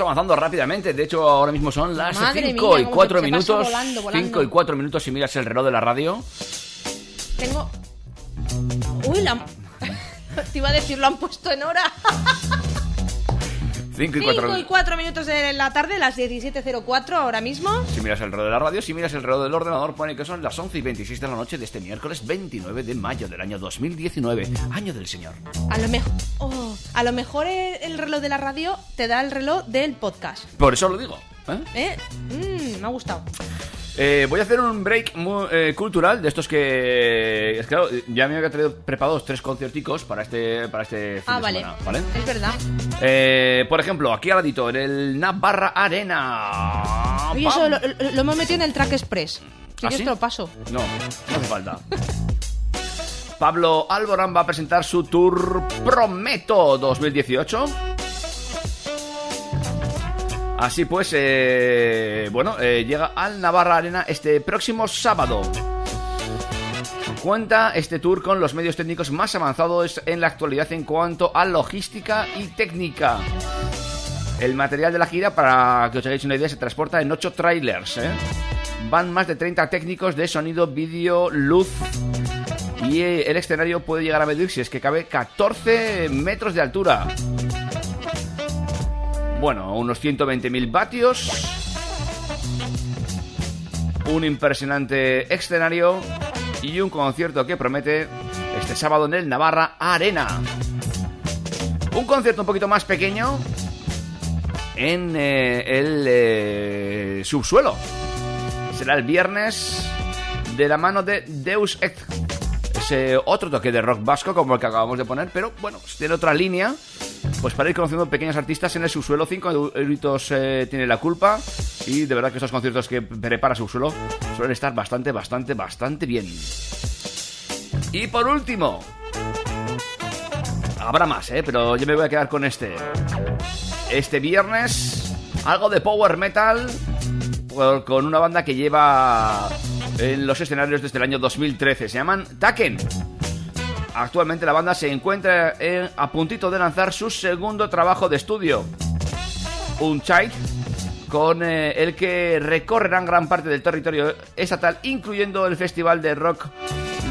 Avanzando rápidamente, de hecho ahora mismo son las Madre 5 mía, y cómo 4 se- se pasa minutos. volando, volando. 5 y 4 minutos si miras el reloj de la radio. Tengo. Uy, la. Te iba a decir, lo han puesto en hora. 5 y 5 4 y 4 minutos de la tarde, las 17.04 ahora mismo. Si miras el reloj de la radio, si miras el reloj del ordenador, pone que son las 11 y 26 de la noche de este miércoles 29 de mayo del año 2019, año del Señor. A lo mejor. oh, a lo mejor el, el reloj de la radio te da el reloj del podcast. Por eso lo digo. ¿eh? ¿Eh? Mm, me ha gustado. Eh, voy a hacer un break mu- eh, cultural de estos que. Es claro, ya me había traído preparados tres concierticos para este, para este fin Ah, de vale. semana, ¿vale? Es verdad. Eh, por ejemplo, aquí al ladito, en el Navarra Arena. Oye, eso lo, lo- lo hemos metido en el Track Express. Si ¿Ah, sí? te lo paso. No, no hace falta. Pablo Alborán va a presentar su tour Prometo 2018. Así pues, eh, bueno, eh, llega al Navarra Arena este próximo sábado. Cuenta este tour con los medios técnicos más avanzados en la actualidad en cuanto a logística y técnica. El material de la gira, para que os hagáis una idea, se transporta en 8 trailers. ¿eh? Van más de 30 técnicos de sonido, vídeo, luz. Y el escenario puede llegar a medir, si es que cabe, 14 metros de altura. Bueno, unos 120.000 vatios. Un impresionante escenario. Y un concierto que promete este sábado en el Navarra Arena. Un concierto un poquito más pequeño en eh, el eh, subsuelo. Será el viernes de la mano de Deus Ex. Ese otro toque de rock vasco como el que acabamos de poner, pero bueno, tiene otra línea. Pues para ir conociendo pequeños artistas en el subsuelo, 5 euritos eh, tiene la culpa. Y de verdad que estos conciertos que prepara subsuelo suelen estar bastante, bastante, bastante bien. Y por último, habrá más, ¿eh? pero yo me voy a quedar con este este viernes algo de power metal con una banda que lleva en los escenarios desde el año 2013. Se llaman Taken. Actualmente la banda se encuentra en- a puntito de lanzar su segundo trabajo de estudio, un Child, con eh, el que recorrerán gran parte del territorio estatal, incluyendo el festival de rock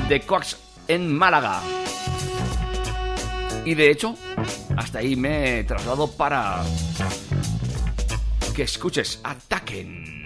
de Cox en Málaga. Y de hecho, hasta ahí me he trasladado para que escuches Ataquen.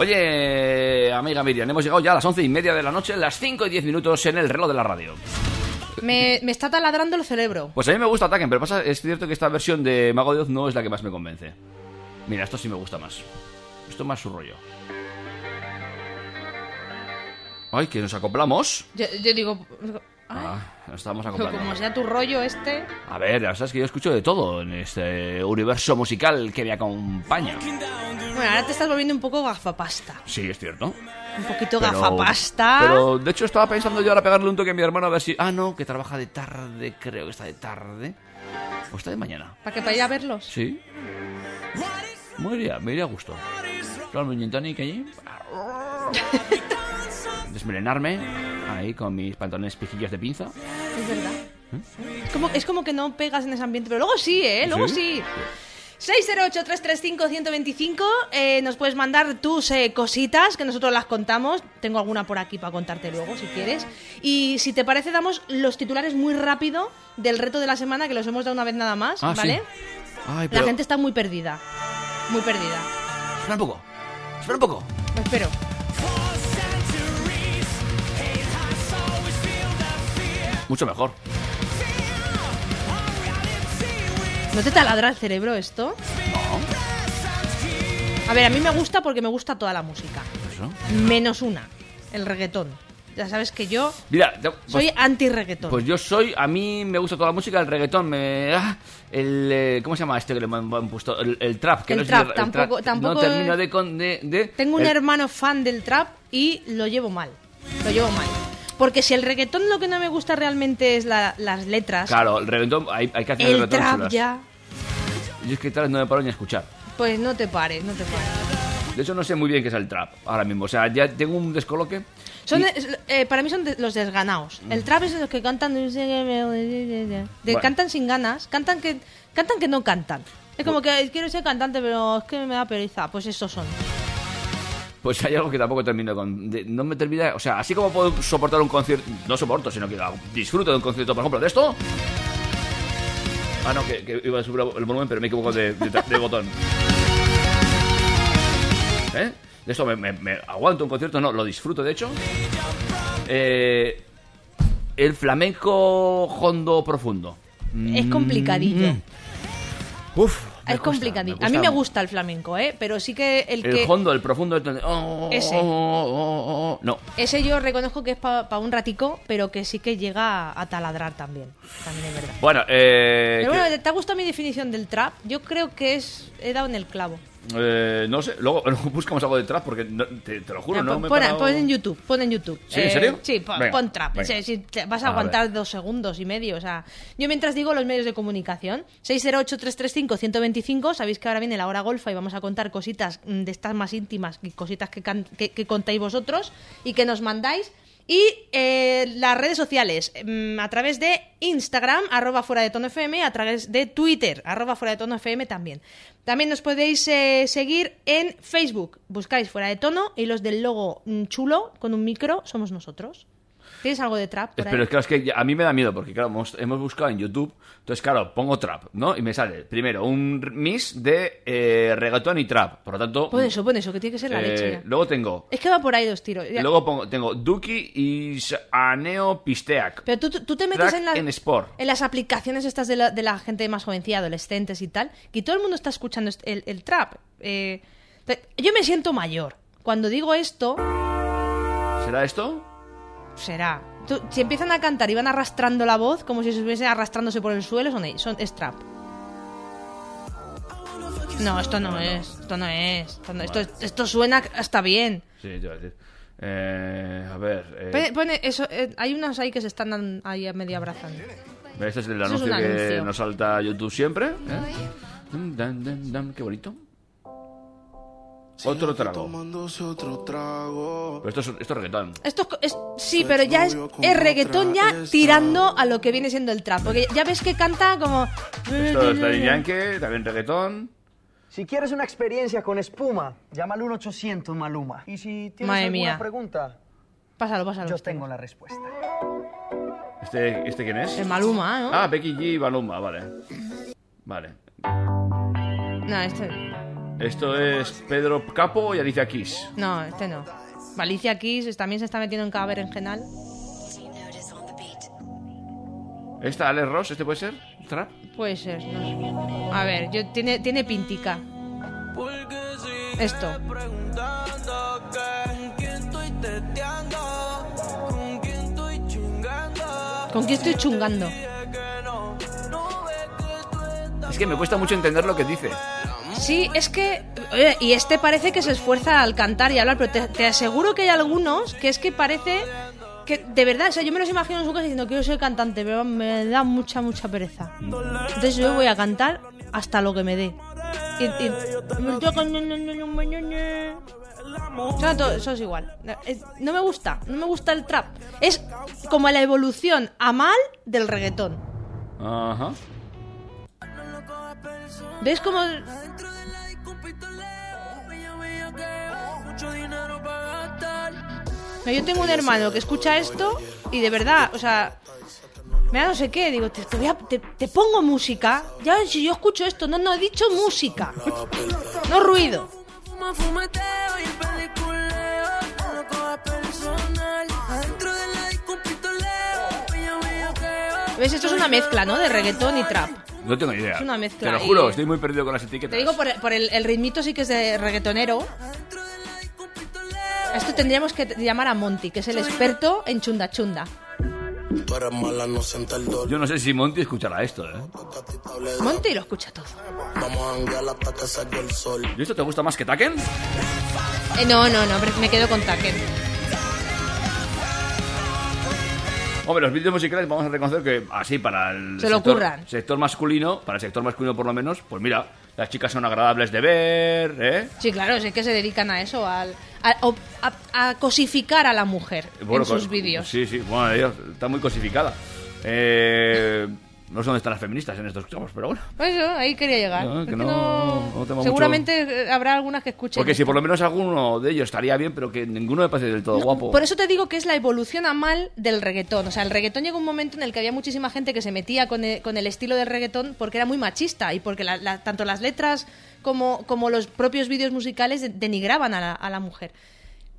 Oye, amiga Miriam, hemos llegado ya a las once y media de la noche, las 5 y 10 minutos en el reloj de la radio. Me, me está taladrando el cerebro. Pues a mí me gusta Ataken, pero pasa, es cierto que esta versión de Mago de Oz no es la que más me convence. Mira, esto sí me gusta más. Esto es más su rollo. Ay, que nos acoplamos. Yo, yo digo. Ay, Ah, nos estamos acoplando. como sea tu rollo este. A ver, ya sabes que yo escucho de todo en este universo musical que me acompaña. Bueno, ahora te estás volviendo un poco gafapasta. Sí, es cierto. Un poquito Pero- gafapasta. Pero de hecho estaba pensando yo ahora pegarle un toque a mi hermano a ver si. Ah, no, que trabaja de tarde, creo que está de tarde. O está de mañana. ¿Para que para ir a verlos? Sí. Me iría, me iría a gusto. Claro, tonic allí. Desmelenarme. Ahí con mis pantalones pijillos de pinza. Es verdad. Es, como, es como que no pegas en ese ambiente, pero luego sí, ¿eh? Luego ¿Sí? sí. 608-335-125 eh, Nos puedes mandar tus eh, cositas Que nosotros las contamos Tengo alguna por aquí para contarte luego si quieres Y si te parece damos los titulares muy rápido Del reto de la semana Que los hemos dado una vez nada más Ah, ¿Vale? sí. Ay, La gente está muy perdida Muy perdida Espera un poco. Espera un poco. Me espero Mucho mejor. ¿No te taladra el cerebro esto? A ver, a mí me gusta porque me gusta toda la música Eso. Menos una El reggaetón Ya sabes que yo Mira, ya- pues- soy anti-reggaetón Pues yo soy, a mí me gusta toda la música, el reggaetón, me, ah, el, eh, ¿cómo se llama este que le han, puesto? El, el trap, que El no trap, si- tampoco- trap, tampoco No termino es- de, con- de, de- Tengo un el- hermano fan del trap y lo llevo mal. Lo llevo mal. Porque si el reggaetón lo que no me gusta realmente es la- las letras, Claro, el reggaetón, hay, hay que hacer el reggaetón trap chulas. ya, Yo es que trap no me paro ni a escuchar. pues no te pares, no te pares. De hecho, no sé muy bien qué es el trap ahora mismo. O sea, ya tengo un descoloque. Son y- de- eh, para mí son de- los desganados. El trap es de los que cantan de, Bueno. cantan sin ganas, cantan que cantan que no cantan. Es como que quiero ser cantante, pero es que me da pereza. Pues esos son. Pues hay algo que tampoco termino con. de- no me termina. O sea, así como puedo soportar un concierto. No soporto, sino que disfruto de un concierto, por ejemplo, de esto. Ah, no, que, que iba a subir el volumen, pero me equivoco de, de- de botón. ¿Eh? De esto me, me- me aguanto un concierto, no, lo disfruto, de hecho. Eh, el flamenco hondo profundo. Es complicadillo. Uf. Me es me A mí me gusta el flamenco, ¿eh? Pero sí que el, El que... hondo, el profundo. el donde- oh, Ese. oh, oh, oh, oh. No. Ese yo reconozco que es para un ratico, pero que sí que llega a taladrar también. También es verdad. Bueno, eh. Pero bueno, ¿te ha gustado mi definición del trap? Yo creo que es... He dado en el clavo. Eh, no sé, luego buscamos algo de trap porque no- te, te lo juro, Ya, no pon, me pon- parado- pon en YouTube, pon en YouTube. ¿Sí, en serio? Sí, pon, Venga, pon trap. Sí, sí, te vas a, A aguantar ver. dos segundos y medio. O sea, yo mientras digo los medios de comunicación, 608-335-125, sabéis que ahora viene la hora golfa y vamos a contar cositas mm, de estas más íntimas y cositas que, can- que, que contáis vosotros y que nos mandáis. Y eh, las redes sociales, mm, a través de Instagram, arroba fuera de tono FM, a través de Twitter, arroba fuera de tono FM también. También nos podéis eh, seguir en Facebook, buscáis fuera de tono y los del logo mm, chulo con un micro somos nosotros. ¿Tienes algo de trap por ahí? Pero es que, es que a mí me da miedo porque, claro, hemos, hemos buscado en YouTube. Entonces, claro, pongo trap, ¿no? Y me sale primero un mix de eh, reggaetón y trap. Por lo tanto. Pon eso, pon eso, que tiene que ser la eh, leche. ya. Luego tengo. Es que va por ahí dos tiros. ya. Luego pongo, tengo Duki y Aneo Pisteak. Pero tú, tú- te metes en, la- en Sport. en las aplicaciones estas de la, de la gente más jovencilla, adolescentes y tal, y todo el mundo está escuchando el, el trap. Eh, yo me siento mayor. Cuando digo esto, ¿Será esto? Será. Si empiezan a cantar y van arrastrando la voz, como si estuviesen arrastrándose por el suelo, son, son es trap. No, esto no es. Esto no es. Esto, no- esto, esto suena hasta bien. Sí, decir. Eh, a ver. eh, Pone, pone eso, eh, hay unos ahí que se están ahí a medio abrazando. Este es el es anuncio un que nos salta YouTube siempre. ¿eh? Qué bonito. Otro trago. Tomándose otro trago. Pero esto es, esto es reggaetón. Esto es, es- sí, pero ya es, es reggaetón ya tirando a lo que viene siendo el trap. Porque ya ves que canta como... Esto es Daddy Yankee, también reggaetón. Si quieres una experiencia con espuma, llama al 1-800 Maluma. Y si tienes Madre alguna mía. pregunta, Pásalo, pásalo. yo tengo la respuesta. ¿Este, ¿Este quién es? El Maluma, ¿no? Ah, Becky G y Maluma, vale. Vale. No, este... Esto es Pedro Capo y Alicia Kiss. No, este no. Valicia Keys también se está metiendo en cada berenjenal. ¿Esta, Alex Ross? ¿Este puede ser? ¿Trap? Puede ser, no sé. A ver, yo, tiene, tiene pintica. Esto. ¿Con quién estoy chungando? Es que me cuesta mucho entender lo que dice. Sí, es que... y este parece que se esfuerza al cantar y hablar, pero te, aseguro que hay algunos que es que parece que de verdad, o sea, yo me los imagino en su casa diciendo quiero ser cantante, pero me da mucha, mucha pereza. Entonces yo voy a cantar hasta lo que me dé. Y, y- todo- eso es igual. Es- No me gusta, no me gusta el trap. Es como la evolución a mal del reggaetón. Ajá. ¿Ves cómo No, yo tengo un hermano que escucha esto y de verdad, o sea, me da no sé qué, digo, te, te voy a- te- te pongo música. Ya si yo escucho esto, no, no, he dicho música, no ruido. ¿Ves? Esto es una mezcla, ¿no? De reggaetón y trap. No tengo idea. Es una mezcla Te lo y- juro, estoy muy perdido con las etiquetas. Te digo, por, por el, el ritmito sí que es de reggaetonero. A Esto tendríamos que llamar a Monty, que es el experto en chunda chunda. Yo no sé si Monty escuchará esto, ¿eh? Monty lo escucha todo. ¿Y esto te gusta más que Taken? Eh, no, no, no, me quedo con Taken. Hombre, los vídeos musicales vamos a reconocer que así para el Se lo sector, curran. sector masculino, para el sector masculino por lo menos, pues mira, las chicas son agradables de ver, ¿eh? Sí, claro, es que se dedican a eso, al, a, a- a cosificar a la mujer Bueno, en sus vídeos. Sí, sí, bueno, está muy cosificada. Eh, no sé dónde están las feministas en estos campos, pero bueno. Pues eso, ahí quería llegar. No, que no- no- Seguramente eh, habrá algunas que escuchen. Porque si por lo menos alguno de ellos estaría bien, pero que ninguno me parece del todo guapo. Por eso te digo que es la evolución a mal del reggaetón. O sea, el reggaetón llegó un momento en el que había muchísima gente que se metía con el, con el estilo del reggaetón porque era muy machista y porque la- la- tanto las letras como, como los propios vídeos musicales de- denigraban a la, a la mujer.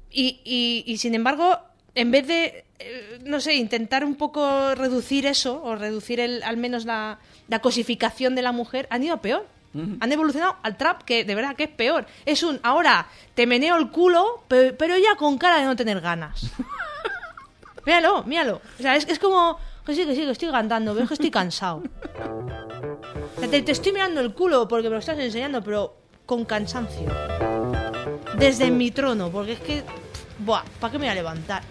Y, y- y, sin embargo, en vez de, eh, no sé, intentar un poco reducir eso, o reducir el, al menos la, la cosificación de la mujer, han ido a peor. Han evolucionado al trap, que de verdad que es peor. Es un, ahora te meneo el culo, pe- pero ya con cara de no tener ganas. míralo, míralo. O sea, es, es como, que sí, que sí, que estoy cantando, pero es que estoy cansado. O sea, te, te estoy mirando el culo porque me lo estás enseñando, pero con cansancio. Desde mi trono, porque es que. Buah, ¿para qué me voy a levantar?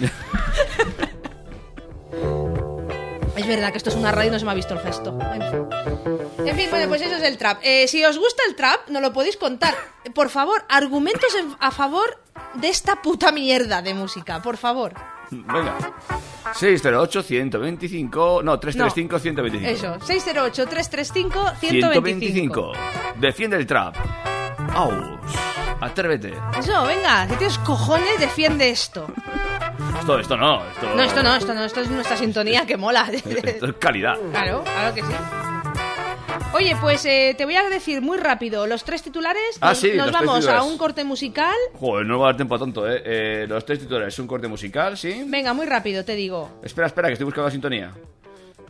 es verdad que esto es una radio y no se me ha visto el gesto. En fin. En fin, bueno, pues eso es el trap. Eh, si os gusta el trap, nos lo podéis contar. Por favor, argumentos en- a favor de esta puta mierda de música, por favor. Venga. 608-125... No, 335-125. Eso, 608-335-125. 125. Defiende el trap. Aus. Atrévete. Eso, venga, si tienes cojones, defiende esto. Esto, esto no. Esto, No, esto no, esto no, esto es nuestra sintonía que mola. Esto es calidad. Claro, claro que sí. Oye, pues eh, te voy a decir muy rápido los tres titulares. Ah, sí, nos los tres vamos a un corte musical. Joder, no va a dar tiempo a tonto, ¿eh? Eh, Los tres titulares. Un corte musical, ¿sí? Venga, muy rápido, te digo. Espera, espera, que estoy buscando la sintonía.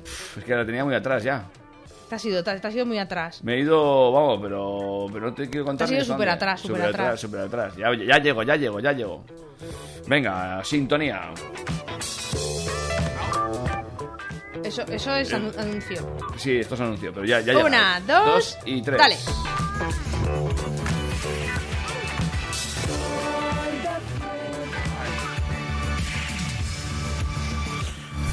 Uf, es que la tenía muy atrás ya. Te has ido, te, te has ido muy atrás. Me he ido, vamos, pero, pero no te quiero contar. Te has ido súper atrás, súper atrás. súper atrás. Ya, ya llego, ya llego, ya llego. Venga, sintonía. Eso, eso es anu- anuncio. Sí, esto es anuncio, pero ya, ya. Una, dos, y tres. dale.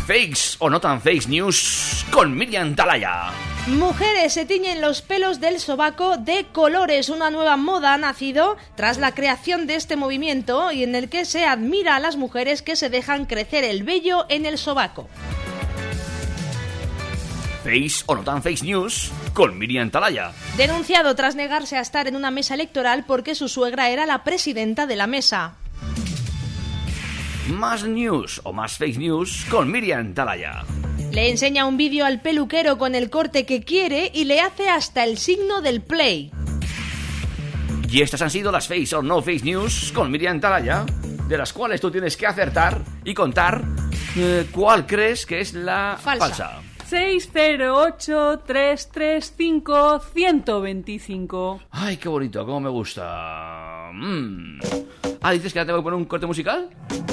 Fakes o no tan fakes news con Miriam Talaya. Mujeres se tiñen los pelos del sobaco de colores. Una nueva moda ha nacido tras la creación de este movimiento y en el que se admira a las mujeres que se dejan crecer el vello en el sobaco. Fakes o no tan fakes news con Miriam Talaya. Denunciado tras negarse a estar en una mesa electoral porque su suegra era la presidenta de la mesa. Más news o más fake news con Miriam Talaya. Le enseña un vídeo al peluquero con el corte que quiere y le hace hasta el signo del play. Y estas han sido las Face or No Face News con Miriam Talaya, de las cuales tú tienes que acertar y contar eh, cuál crees que es la Falsa. 608-335-125. Ay, qué bonito, cómo me gusta. Mm. Ah, dices que ya tengo que poner un corte musical.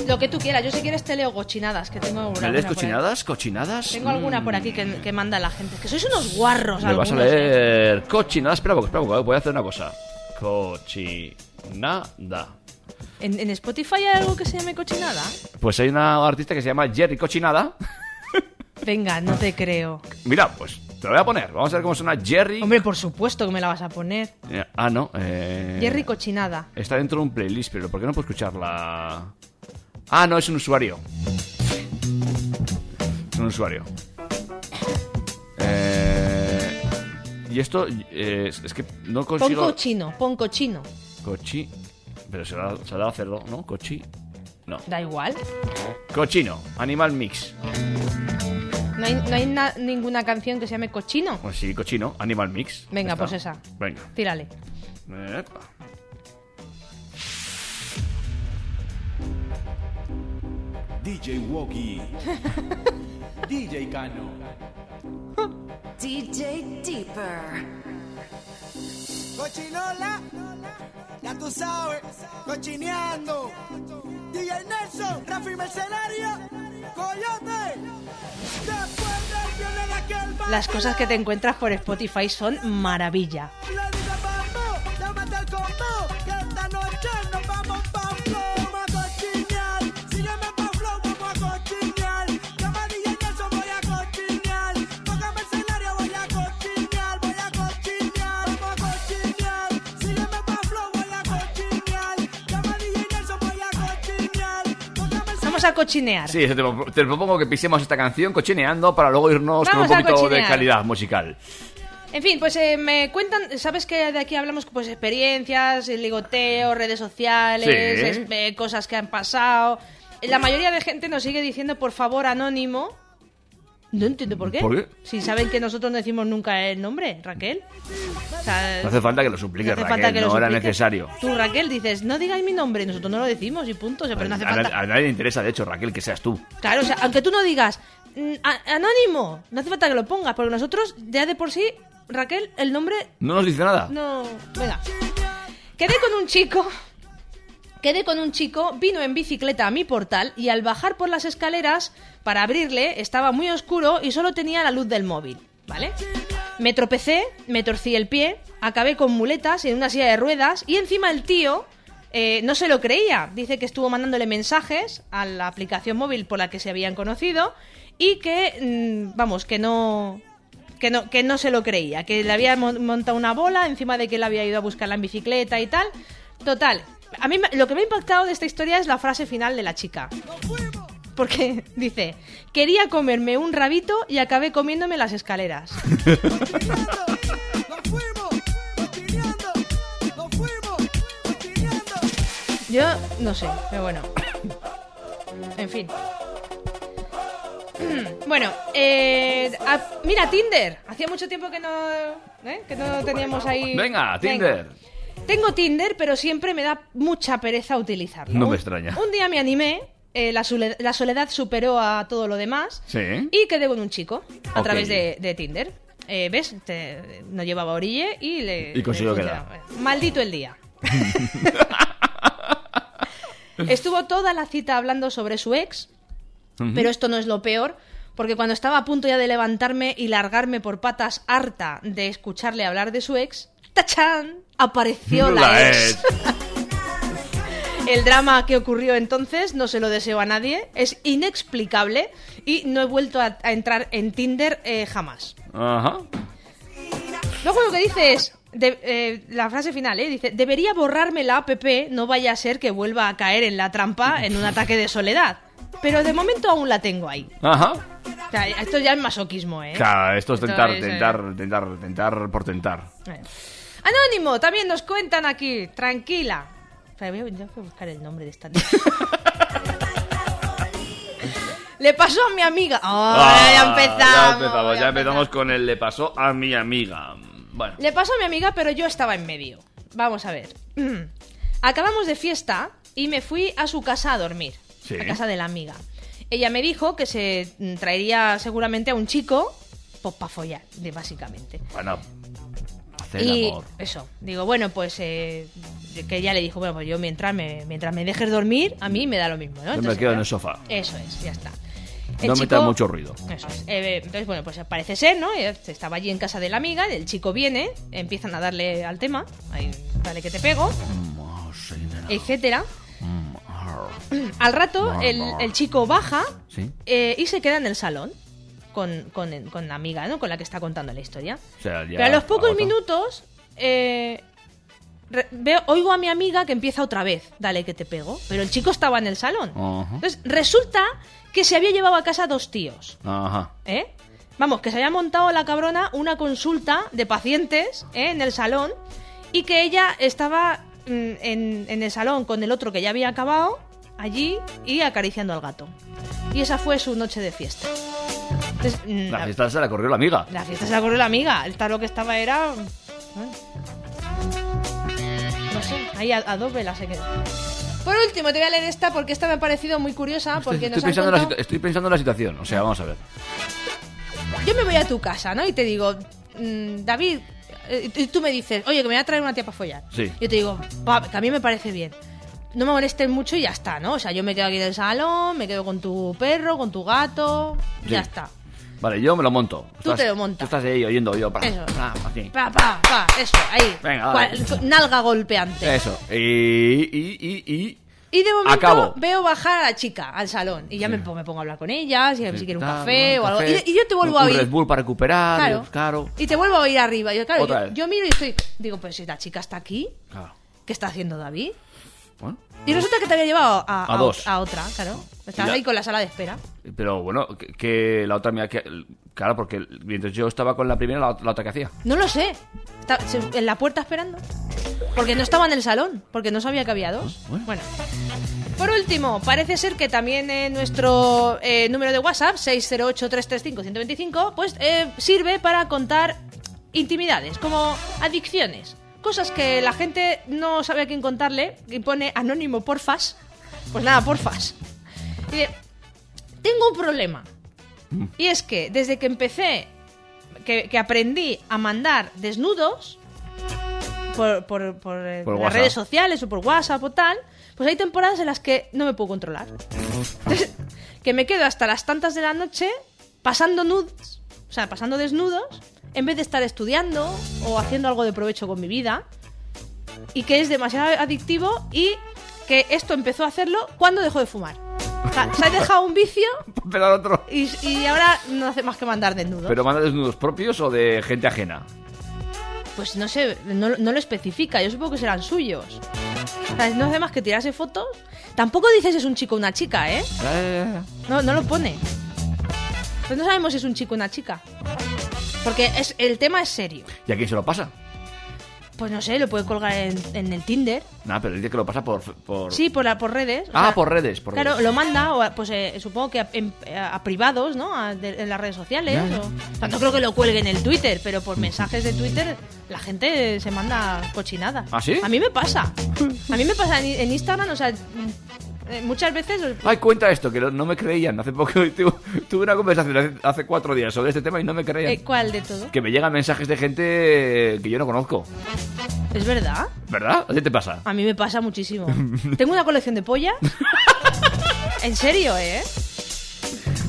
Lo que tú quieras. Yo si quieres te leo cochinadas, que tengo alguna ¿Me lees por ahí. cochinadas? ¿Cochinadas? Tengo alguna Mm. por aquí que, que manda la gente. Que sois unos guarros Me vas a ¿eh? leer cochinadas. Espera un poco, espera poco. Voy a hacer una cosa. Cochinada. ¿En, en Spotify hay algo que se llame cochinada? Pues hay una artista que se llama Jerry Cochinada. Venga, no te creo. Mira, pues te lo voy a poner. Vamos a ver cómo suena Jerry. Hombre, por supuesto que me la vas a poner. Eh, Ah, no. eh, Jerry Cochinada. Está dentro de un playlist, pero ¿por qué no puedo escucharla? Ah, no, es un usuario. Es un usuario. Eh, y esto eh, es que no Pon consigo... cochino, pon cochino. Cochi... Pero será, será hacerlo, ¿no? Cochi... No. Da igual. Cochino, Animal Mix. No hay, no hay na- ninguna canción que se llame cochino. Pues sí, cochino, Animal Mix. Venga, Ya pues esa. Venga. Tírale. Epa. DJ Woggy. DJ Cano. DJ Deeper. Cochinola, ya tú sabes, cochineando. DJ Nelson, Rafi Mercenario, Coyote. Las cosas que te encuentras por Spotify son maravilla. A cochinear. Sí, te, pro- te propongo que pisemos esta canción cochineando para luego irnos Vamos con un poquito de calidad musical. En fin, pues eh, me cuentan, sabes que de aquí hablamos pues experiencias, ligoteo, redes sociales, Sí. es- eh, cosas que han pasado. La mayoría de gente nos sigue diciendo por favor anónimo. No entiendo por qué. ¿Por qué? Si saben que nosotros no decimos nunca el nombre, Raquel. O sea, No hace falta que lo suplique, no hace Raquel, que no era supliques. necesario. Tú, Raquel, dices, no digáis mi nombre, nosotros no lo decimos y punto. O sea, pero no hace a, nadie- falta. a nadie le interesa, de hecho, Raquel, que seas tú. Claro, o sea, aunque tú no digas "Mm, anónimo, no hace falta que lo pongas, porque nosotros ya de por sí, Raquel, el nombre No nos dice nada. no. Venga. Quedé con un chico. Quedé con un chico, vino en bicicleta a mi portal y al bajar por las escaleras para abrirle estaba muy oscuro y solo tenía la luz del móvil, ¿vale? Me tropecé, me torcí el pie, acabé con muletas en una silla de ruedas y encima el tío eh, no se lo creía. Dice que estuvo mandándole mensajes a la aplicación móvil por la que se habían conocido y que, mm, vamos, que no, que no, que no se lo creía, que le había mon- montado una bola encima de que él había ido a buscarla en bicicleta y tal. Total, a mí lo que me ha impactado de esta historia es la frase final de la chica. Porque dice, quería comerme un rabito y acabé comiéndome las escaleras. Yo no sé, pero bueno. En fin. Bueno, eh, a- mira, Tinder. Hacía mucho tiempo que no, ¿eh? que no teníamos ahí. Venga, Tinder. Tengo Tinder, pero siempre me da mucha pereza utilizarlo. No me extraña. Un día me animé, eh, la, sole- la soledad superó a todo lo demás Sí. y quedé con un chico a través de, de Tinder. Eh, ¿Ves? Te- no llevaba orille y le. Y consiguió quedar. Maldito el día. Estuvo toda la cita hablando sobre su ex, pero esto no es lo peor, porque cuando estaba a punto ya de levantarme y largarme por patas harta de escucharle hablar de su ex, ¡tachán! Apareció la, La ex. ex. El drama que ocurrió entonces no se lo deseo a nadie, es inexplicable y no he vuelto a, a entrar en Tinder eh, jamás. Ajá. Luego lo que dice es, de- eh, la frase final, ¿eh? dice, debería borrarme la app, no vaya a ser que vuelva a caer en la trampa en un ataque de soledad. Pero de momento aún la tengo ahí. Ajá. O sea, esto ya es masoquismo, ¿eh? Claro, esto es Esto tentar, es, eh, tentar, tentar, tentar por tentar. Eh. Anónimo, también nos cuentan aquí, tranquila. Voy a, que buscar el nombre de esta niña. Le pasó a mi amiga. ¡Oh, Ah, ya empezamos! Ya empezamos, ya ya empezamos con el le pasó a mi amiga. Bueno. Le pasó a mi amiga, pero yo estaba en medio. vamos a ver. Acabamos de fiesta y me fui a su casa a dormir. Sí. A casa de la amiga. Ella me dijo que se mm, traería seguramente a un chico pues para follar, de- básicamente. Bueno, y amor. eso, digo, bueno, pues eh, que ella le dijo, bueno, pues yo mientras me, mientras me dejes dormir, a mí me da lo mismo, ¿no? Yo me Entonces, quedo en el sofá. Eso es, ya está. No metas mucho ruido. Eso es. Eh, entonces, bueno, pues parece ser, ¿no? Eh, Estaba allí en casa de la amiga, el chico viene, empiezan a darle al tema, ahí, dale que te pego, etcétera. Al rato, el, el chico baja Sí. eh, y se queda en el salón con, con, con la amiga, ¿no? Con la que está contando la historia. O sea, ya Pero a los pocos agota. minutos eh, veo, oigo a mi amiga que empieza otra vez, dale que te pego. Pero el chico estaba en el salón. Entonces, resulta que se había llevado a casa dos tíos, Ajá. ¿eh? Vamos, que se había montado la cabrona una consulta de pacientes ¿eh? en el salón y que ella estaba mm, en, en el salón con el otro que ya había acabado allí y acariciando al gato. Y esa fue su noche de fiesta. Entonces, mm, La la- fiesta se la corrió la amiga. la fiesta se la corrió la amiga. Esta lo que estaba era. No sé, ahí a, a dos velas se quedó. Por último, te voy a leer esta porque esta me ha parecido muy curiosa. Porque estoy, nos pensando en la estoy pensando en la situación. O sea, vamos a ver. Yo me voy a tu casa, ¿no? Y te digo, mm, David, eh, y tú me dices, oye, que me voy a traer una tía para follar. Sí. Yo te digo, "Pa, que a mí me parece bien. No me molestes mucho y ya está, ¿no? O sea, yo me quedo aquí en el salón, me quedo con tu perro, con tu gato, ya Sí. está. Vale, yo me lo monto. Tú te lo montas. Tú estás ahí oyendo yo. pa, Eso. pa, aquí. Pa, pa, pa, eso, ahí. Venga, dale. nalga golpeante. Eso. Y, y, y, y... Y de momento Acabo. veo bajar a la chica al salón y ya me, pongo, me pongo a hablar con ella, si, si quiere un Claro, café o algo. café, Y, y yo te vuelvo un a oír. Red Bull para recuperar. Claro. Claro. Y te vuelvo a oír arriba. Yo, claro, yo, yo miro y estoy. Digo, pues si la chica está aquí, Claro. ¿qué está haciendo David? Bueno. Y resulta que te había llevado a, A dos. a otra, claro. Estabas la- ahí con la sala de espera. Pero bueno, que, que la otra mía... Que, claro, porque mientras yo estaba con la primera, la, ot- la otra que hacía. No lo sé. Está- se- en la puerta esperando. Porque no estaba en el salón, porque no sabía que había dos. Bueno. Bueno. Por último, parece ser que también nuestro eh, número de WhatsApp, 608-335-125, pues eh, sirve para contar intimidades, como adicciones. Cosas que la gente no sabe a quién contarle y pone anónimo porfas. Pues nada, porfas. De, tengo un problema. Y es que desde que empecé, que, que aprendí a mandar desnudos por, por, por, eh, Por las WhatsApp. redes sociales o por WhatsApp o tal, pues hay temporadas en las que no me puedo controlar. Entonces, que me quedo hasta las tantas de la noche pasando nudes, o sea, pasando desnudos, en vez de estar estudiando o haciendo algo de provecho con mi vida. Y que es demasiado adictivo y que esto empezó a hacerlo cuando dejó de fumar. O sea, se ha dejado un vicio Pero al otro. y, y ahora no hace más que mandar desnudos. ¿Pero manda desnudos propios o de gente ajena? Pues no sé, no, no lo especifica. Yo supongo que serán suyos. O sea, no hace más que tirarse fotos. Tampoco dice si es un chico o una chica, ¿eh? Eh, No, no lo pone. Pues no sabemos si es un chico o una chica. Porque es, el tema es serio. ¿Y a quién se lo pasa? Pues no sé, lo puede colgar en, en el Tinder. Nada, pero dice que lo pasa por... por... Sí, por, la, por redes. Ah, sea, por redes, por claro, redes. lo manda, o a- pues eh, supongo que a, en- a privados, ¿no? A- de- en las redes sociales. O- o sea, no creo que lo cuelgue en el Twitter, pero por mensajes de Twitter la gente se manda cochinadas. ¿Ah, sí? A mí me pasa. A mí me pasa en, en Instagram, o sea, eh, muchas veces... Ay, cuenta esto, que no, me creían. Hace poco tuve, tuve una conversación hace, hace cuatro días sobre este tema y no me creían. eh, ¿Cuál de todo? Que me llegan mensajes de gente que yo no conozco. ¿Es verdad? ¿Verdad? ¿A ti te pasa? A mí me pasa muchísimo. Tengo una colección de pollas. en serio, ¿eh?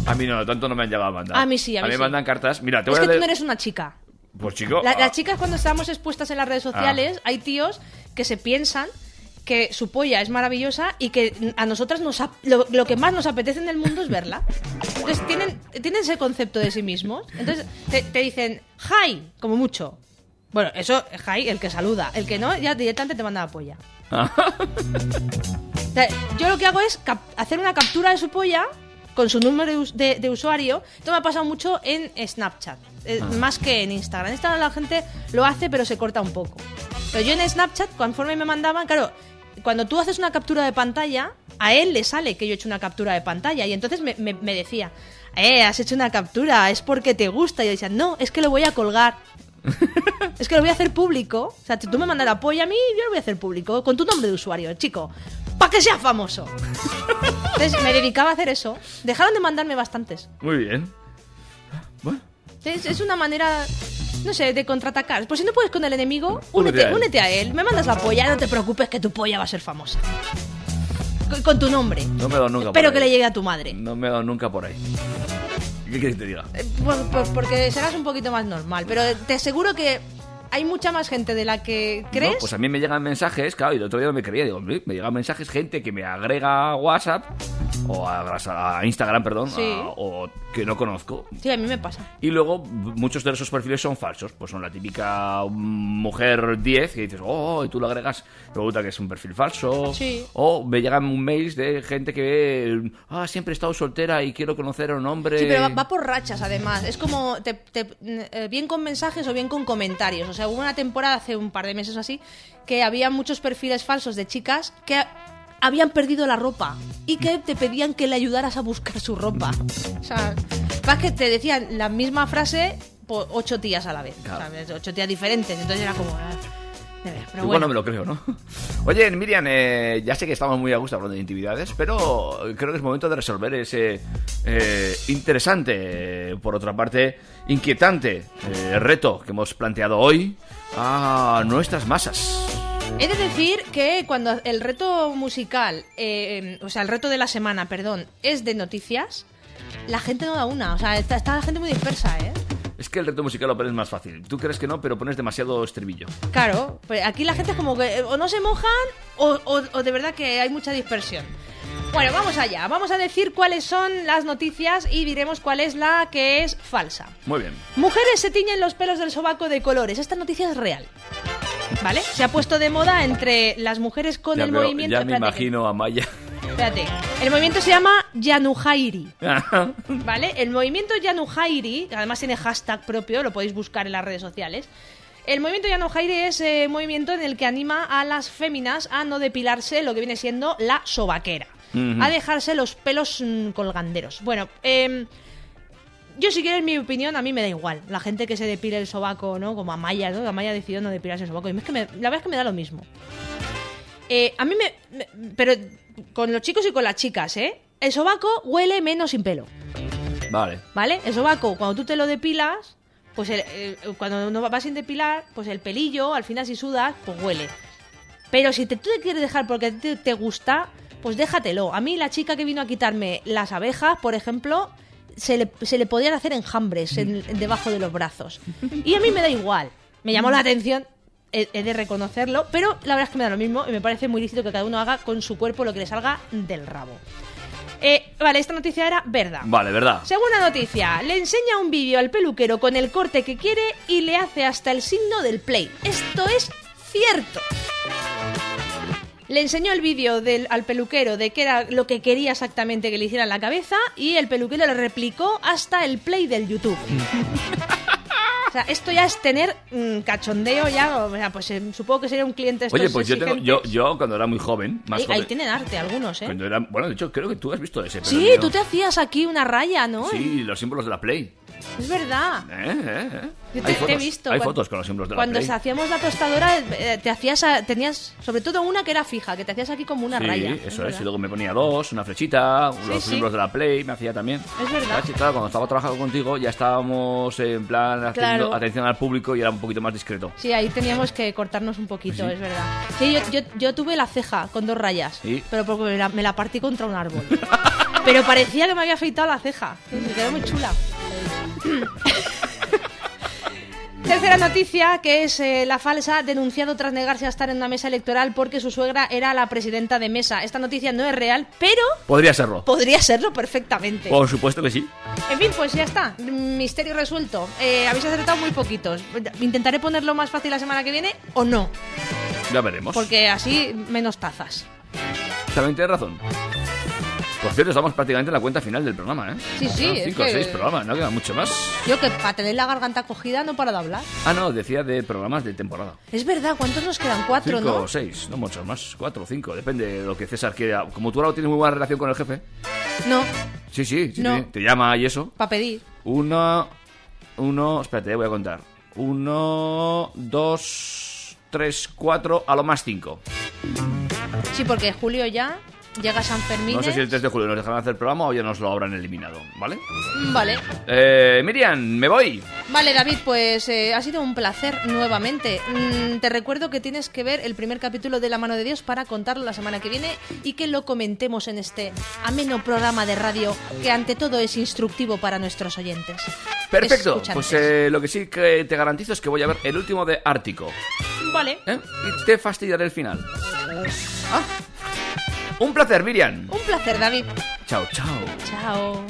A mí no, tanto no me han llegado a mandar. A mí sí, a mí me sí. mandan cartas. Mira, te Es voy que a tú no eres una chica. Pues chico... La- ah, las chicas cuando estamos expuestas en las redes sociales, hay tíos que se piensan que su polla es maravillosa y que a nosotras nos lo, lo que más nos apetece en el mundo es verla. Entonces tienen, tienen ese concepto de sí mismos. Entonces te, te dicen, hi, como mucho. Bueno, eso, hi, el que saluda. El que no, ya directamente te manda la polla. ah, O sea, yo lo que hago es hacer una captura de su polla con su número de, us- de- de usuario. Esto me ha pasado mucho en Snapchat, eh, más que en Instagram. En Instagram la gente lo hace, pero se corta un poco. Pero yo en Snapchat, conforme me mandaban, claro, cuando tú haces una captura de pantalla, a él le sale que yo he hecho una captura de pantalla. Y entonces me, me- me decía, eh, has hecho una captura, es porque te gusta. Y yo decía, no, es que lo voy a colgar. es que lo voy a hacer público. O sea, tú me mandas el apoyo a mí yo lo voy a hacer público. Con tu nombre de usuario, chico. Para que sea famoso. Entonces me dedicaba a hacer eso. Dejaron de mandarme bastantes. Muy bien. Bueno, Es, es una manera, no sé, de contraatacar. Pues si no puedes con el enemigo, Únete únete, a él. únete a él. Me mandas la polla, no te preocupes que tu polla va a ser famosa. Con, con tu nombre. no me he dado nunca Espero por que ahí. le llegue a tu madre. No me he dado nunca por ahí. ¿Qué quieres que te diga? Eh, por- por- porque serás un poquito más normal. Pero te aseguro que hay mucha más gente de la que crees. No, pues a mí me llegan mensajes, claro, y el otro día no me creía, digo, "Hombre, me llegan mensajes, gente que me agrega a WhatsApp o a, a Instagram, perdón, Sí. a- o que no conozco. Sí, a mí me pasa. Y luego muchos de esos perfiles son falsos, pues son la típica mujer 10 que dices, oh, y tú lo agregas, resulta que es un perfil falso. Sí. O me llegan mails de gente que, ah, siempre he estado soltera y quiero conocer a un hombre. Sí, pero va, va por rachas, además. Es como te- te- eh, bien con mensajes o bien con comentarios. O sea, hubo una temporada hace un par de meses o así que había muchos perfiles falsos de chicas que habían perdido la ropa y que te pedían que le ayudaras a buscar su ropa. O sea, vas que te decían la misma frase por ocho tías a la vez. Claro. ¿sabes? Ocho tías diferentes. Entonces era como... ah, de ver, pero bueno. no me lo creo, ¿no? Oye, Miriam, eh, ya sé que estamos muy a gusto hablando de intimidades, pero creo que es momento de resolver ese eh, interesante, por otra parte, inquietante eh, reto que hemos planteado hoy a nuestras masas. He de decir que cuando el reto musical, eh, o sea, el reto de la semana, perdón, es de noticias, la gente no da una. O sea, está, está la gente muy dispersa, ¿eh? Es que el reto musical lo pones más fácil. Tú crees que no, pero pones demasiado estribillo. Claro, pues aquí la gente es como que eh, o no se mojan o, o- o de verdad que hay mucha dispersión. Bueno, vamos allá. Vamos a decir cuáles son las noticias y diremos cuál es la que es falsa. Muy bien. Mujeres se tiñen los pelos del sobaco de colores. Esta noticia es real. ¿Vale? Se ha puesto de moda entre las mujeres con ya, el movimiento. ya me Espérate, imagino a Maya. Espérate. El movimiento se llama Yanuhairi. ¿Vale? El movimiento Yanuhairi, que además tiene hashtag propio, lo podéis buscar en las redes sociales. El movimiento Yanuhairi es eh, un movimiento en el que anima a las féminas a no depilarse lo que viene siendo la sobaquera. A dejarse los pelos mm, colganderos. Bueno, em, yo si quieres mi opinión, a mí me da igual. La gente que se depile el sobaco, ¿no? Como Amaya, ¿no? Amaya decidió no depilarse el sobaco. Y es que me- la verdad es que me da lo mismo. Eh, a mí me, me- Pero con los chicos y con las chicas, ¿eh? El sobaco huele menos sin pelo, Vale. ¿vale? El sobaco, cuando tú te lo depilas, pues el- el- cuando no vas sin depilar, pues el pelillo, al final si sudas, pues huele. Pero si te, tú te quieres dejar porque te, te gusta, pues déjatelo. A mí la chica que vino a quitarme las abejas, por ejemplo, se le, se le podían hacer enjambres en- en- debajo de los brazos. Y a mí me da igual. Me llamó la atención, he, he de reconocerlo, pero la verdad es que me da lo mismo y me parece muy lícito que cada uno haga con su cuerpo lo que le salga del rabo. Eh, vale, esta noticia era verdad. Vale, ¿verdad? Segunda noticia, le enseña un vídeo al peluquero con el corte que quiere y le hace hasta el signo del play. Esto es cierto. Le enseñó el vídeo del- al peluquero de qué era lo que quería exactamente que le hiciera en la cabeza y el peluquero le replicó hasta el play del YouTube. o sea, esto ya es tener mm, cachondeo ya, o sea, pues eh, supongo que sería un cliente estos Oye, pues yo, tengo, yo, yo cuando era muy joven, más Ahí, joven, ahí tienen arte algunos, ¿eh? cuando era, bueno, de hecho creo que tú has visto ese. pero Sí, tú te hacías aquí una raya, ¿no? Sí, los símbolos de la Play. Es verdad. ¿Eh? ¿Eh? ¿Eh? Yo te, te he visto. Hay cuando- fotos con los símbolos de la Cuando Play. hacíamos la tostadora, eh, te hacías, tenías, sobre todo una que era fija, que te hacías aquí como una sí, raya. eso es. verdad. Y luego me ponía dos, una flechita, los sí. símbolos de la Play, me hacía también. Es verdad. Sí, claro, cuando estaba trabajando contigo ya estábamos en plan haciendo Claro. atención al público y era un poquito más discreto. Sí, ahí teníamos que cortarnos un poquito, ¿Sí? es verdad. Sí, yo, yo, yo tuve la ceja con dos rayas, ¿Sí? pero porque me la, me la partí contra un árbol. pero parecía que me había afeitado la ceja. Me quedó muy chula. Tercera noticia, que es eh, la falsa, denunciado tras negarse a estar en una mesa electoral porque su suegra era la presidenta de mesa. Esta noticia no es real, pero Podría serlo. podría serlo perfectamente. Por supuesto que sí. En fin, pues ya está. Misterio resuelto. Eh, habéis acertado muy poquitos. Intentaré ponerlo más fácil la semana que viene o no, Ya veremos. porque así menos tazas. También tienes razón. Por cierto, estamos prácticamente en la cuenta final del programa, ¿eh? Sí, sí, Son es cinco o que- seis programas, no queda mucho más. Yo que para tener la garganta cogida no paro de hablar. Ah, no, decía de programas de temporada. Es verdad, ¿cuántos nos quedan? Cuatro, cinco ¿no? o seis, no muchos más. Cuatro o cinco, depende de lo que César quiera. Como tú ahora tienes muy buena relación con el jefe. No, Sí, sí, sí, No. sí, te llama y eso. para pedir. Uno, uno, espérate, voy a contar. Uno, dos, tres, cuatro, a lo más cinco. Sí, porque julio ya llega San Fermín. No sé si el 3 de julio nos dejarán hacer el programa o ya nos lo habrán eliminado, ¿vale? Vale. Eh, Miriam, me voy. Vale, David, pues eh, ha sido un placer nuevamente. Mm, te recuerdo que tienes que ver el primer capítulo de La mano de Dios para contarlo la semana que viene y que lo comentemos en este ameno programa de radio que ante todo es instructivo para nuestros oyentes. Perfecto. Escuchantes. Pues eh, lo que sí que te garantizo es que voy a ver el último de Ártico. Vale. ¿eh? Y te fastidiaré el final. Ah. Un placer, Miriam. Un placer, David. Chao, chao. Chao.